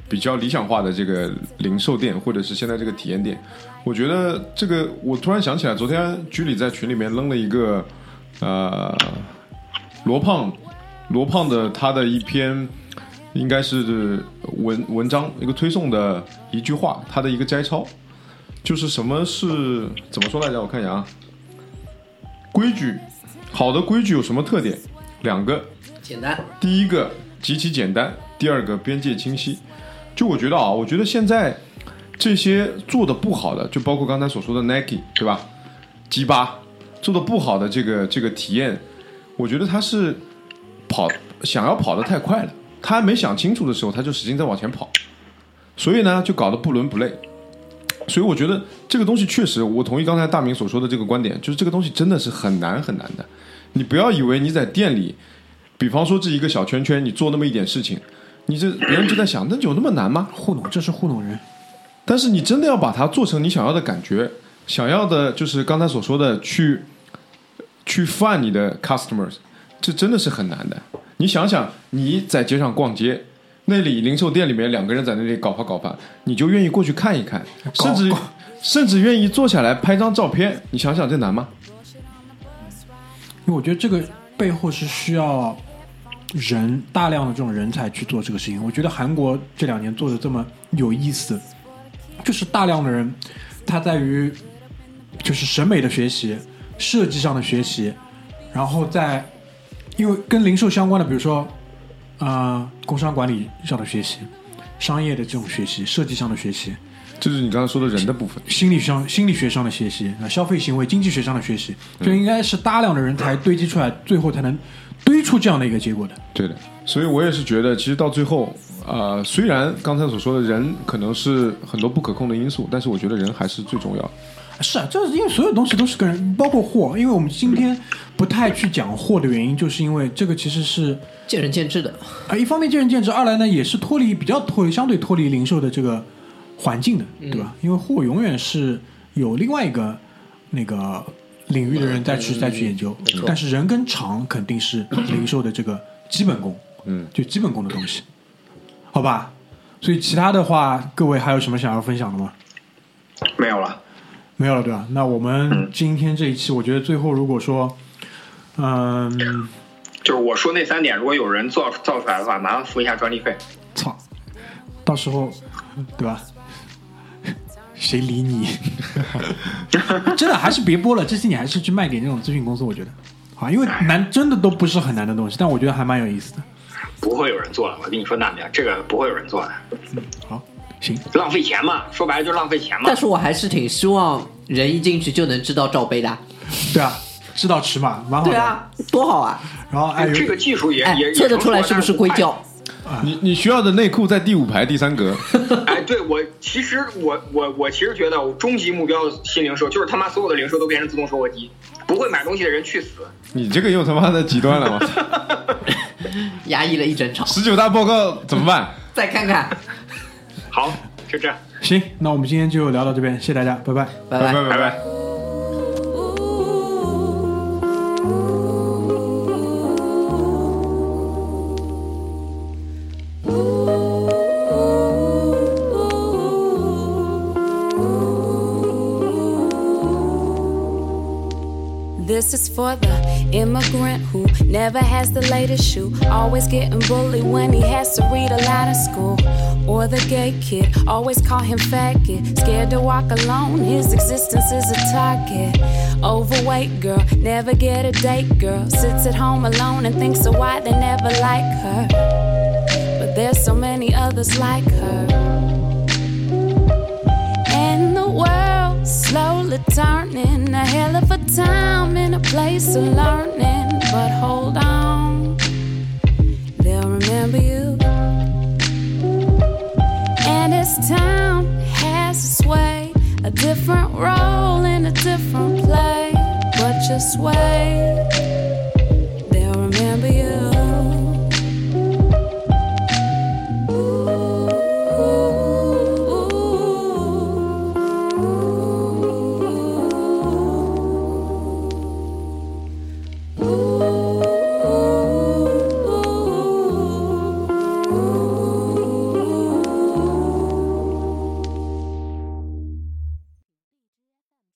比较理想化的这个零售店，或者是现在这个体验店。我觉得这个，我突然想起来，昨天居里在群里面扔了一个，呃，罗胖罗胖的他的一篇，应该是文文章一个推送的一句话，它的一个摘抄，就是什么是怎么说来着？我看一下啊，规矩，好的规矩有什么特点？两个，简单，第一个极其简单，第二个边界清晰。就我觉得啊，我觉得现在这些做的不好的，就包括刚才所说的 Nike，对吧鸡巴做的不好的这个这个体验，我觉得他是跑想要跑得太快了，他还没想清楚的时候，他就使劲在往前跑，所以呢，就搞得不伦不类。所以我觉得这个东西确实，我同意刚才大明所说的这个观点，就是这个东西真的是很难很难的。你不要以为你在店里，比方说这一个小圈圈，你做那么一点事情，你这别人就在想，那有那么难吗？糊弄，这是糊弄人。但是你真的要把它做成你想要的感觉，想要的就是刚才所说的去去犯你的 customers，这真的是很难的。你想想，你在街上逛街，那里零售店里面两个人在那里搞发搞发，你就愿意过去看一看，甚至甚至愿意坐下来拍张照片。你想想，这难吗？因为我觉得这个背后是需要人大量的这种人才去做这个事情。我觉得韩国这两年做的这么有意思，就是大量的人，他在于就是审美的学习、设计上的学习，然后在因为跟零售相关的，比如说呃工商管理上的学习、商业的这种学习、设计上的学习，就是你刚才说的人的部分。心理上、心理学上的学习，啊，消费行为经济学上的学习，就应该是大量的人才堆积出来，最后才能堆出这样的一个结果的。对的，所以我也是觉得，其实到最后，呃，虽然刚才所说的人可能是很多不可控的因素，但是我觉得人还是最重要的。是啊，这是因为所有东西都是跟人，包括货。因为我们今天不太去讲货的原因，就是因为这个其实是见仁见智的。啊，一方面见仁见智，二来呢也是脱离比较脱离相对脱离零售的这个环境的，对吧？因为货永远是有另外一个那个领域的人再去再去研究，但是人跟厂肯定是零售的这个基本功，嗯，就基本功的东西，好吧？所以其他的话，各位还有什么想要分享的吗？没有了。没有了，对吧？那我们今天这一期，我觉得最后如果说，嗯，就是我说那三点，如果有人造造出来的话，麻烦付一下专利费。操，到时候，对吧？谁理你？真的还是别播了，这些你还是去卖给那种咨询公司，我觉得好，因为难真的都不是很难的东西，但我觉得还蛮有意思的。不会有人做了，我跟你说，大明，这个不会有人做的，嗯好，行，浪费钱嘛，说白了就是浪费钱嘛但。是我还是挺希望人一进去就能知道罩杯的。对啊，知道尺码，蛮好的。对，啊，多好啊！然后哎，这个技术也哎也，测得出来是不是硅？胶？你你需要的内裤在第五排第三格。哎，哎，对我其实我我我其实觉得我终极目标新零售就是他妈所有的零售都变成自动售货机，不会买东西的人去死。你这个又他妈的极端了，我操！压抑了一整场，十九大报告怎么办？再看看，好，就这样，行，那我们今天就聊到这边，谢谢大家，拜拜。拜拜拜拜 for the immigrant who never has the latest shoe. Always getting bullied when he has to read aloud in school. Or the gay kid, always call him faggot. Scared to walk alone, his existence is a target. Overweight girl, never get a date girl. Sits at home alone and thinks of why they never like her. But there's so many others like her. Slowly turning. A hell of a time in a place of learning. But hold on, they'll remember you. And as time has its way, a different role in a different play. But just wait.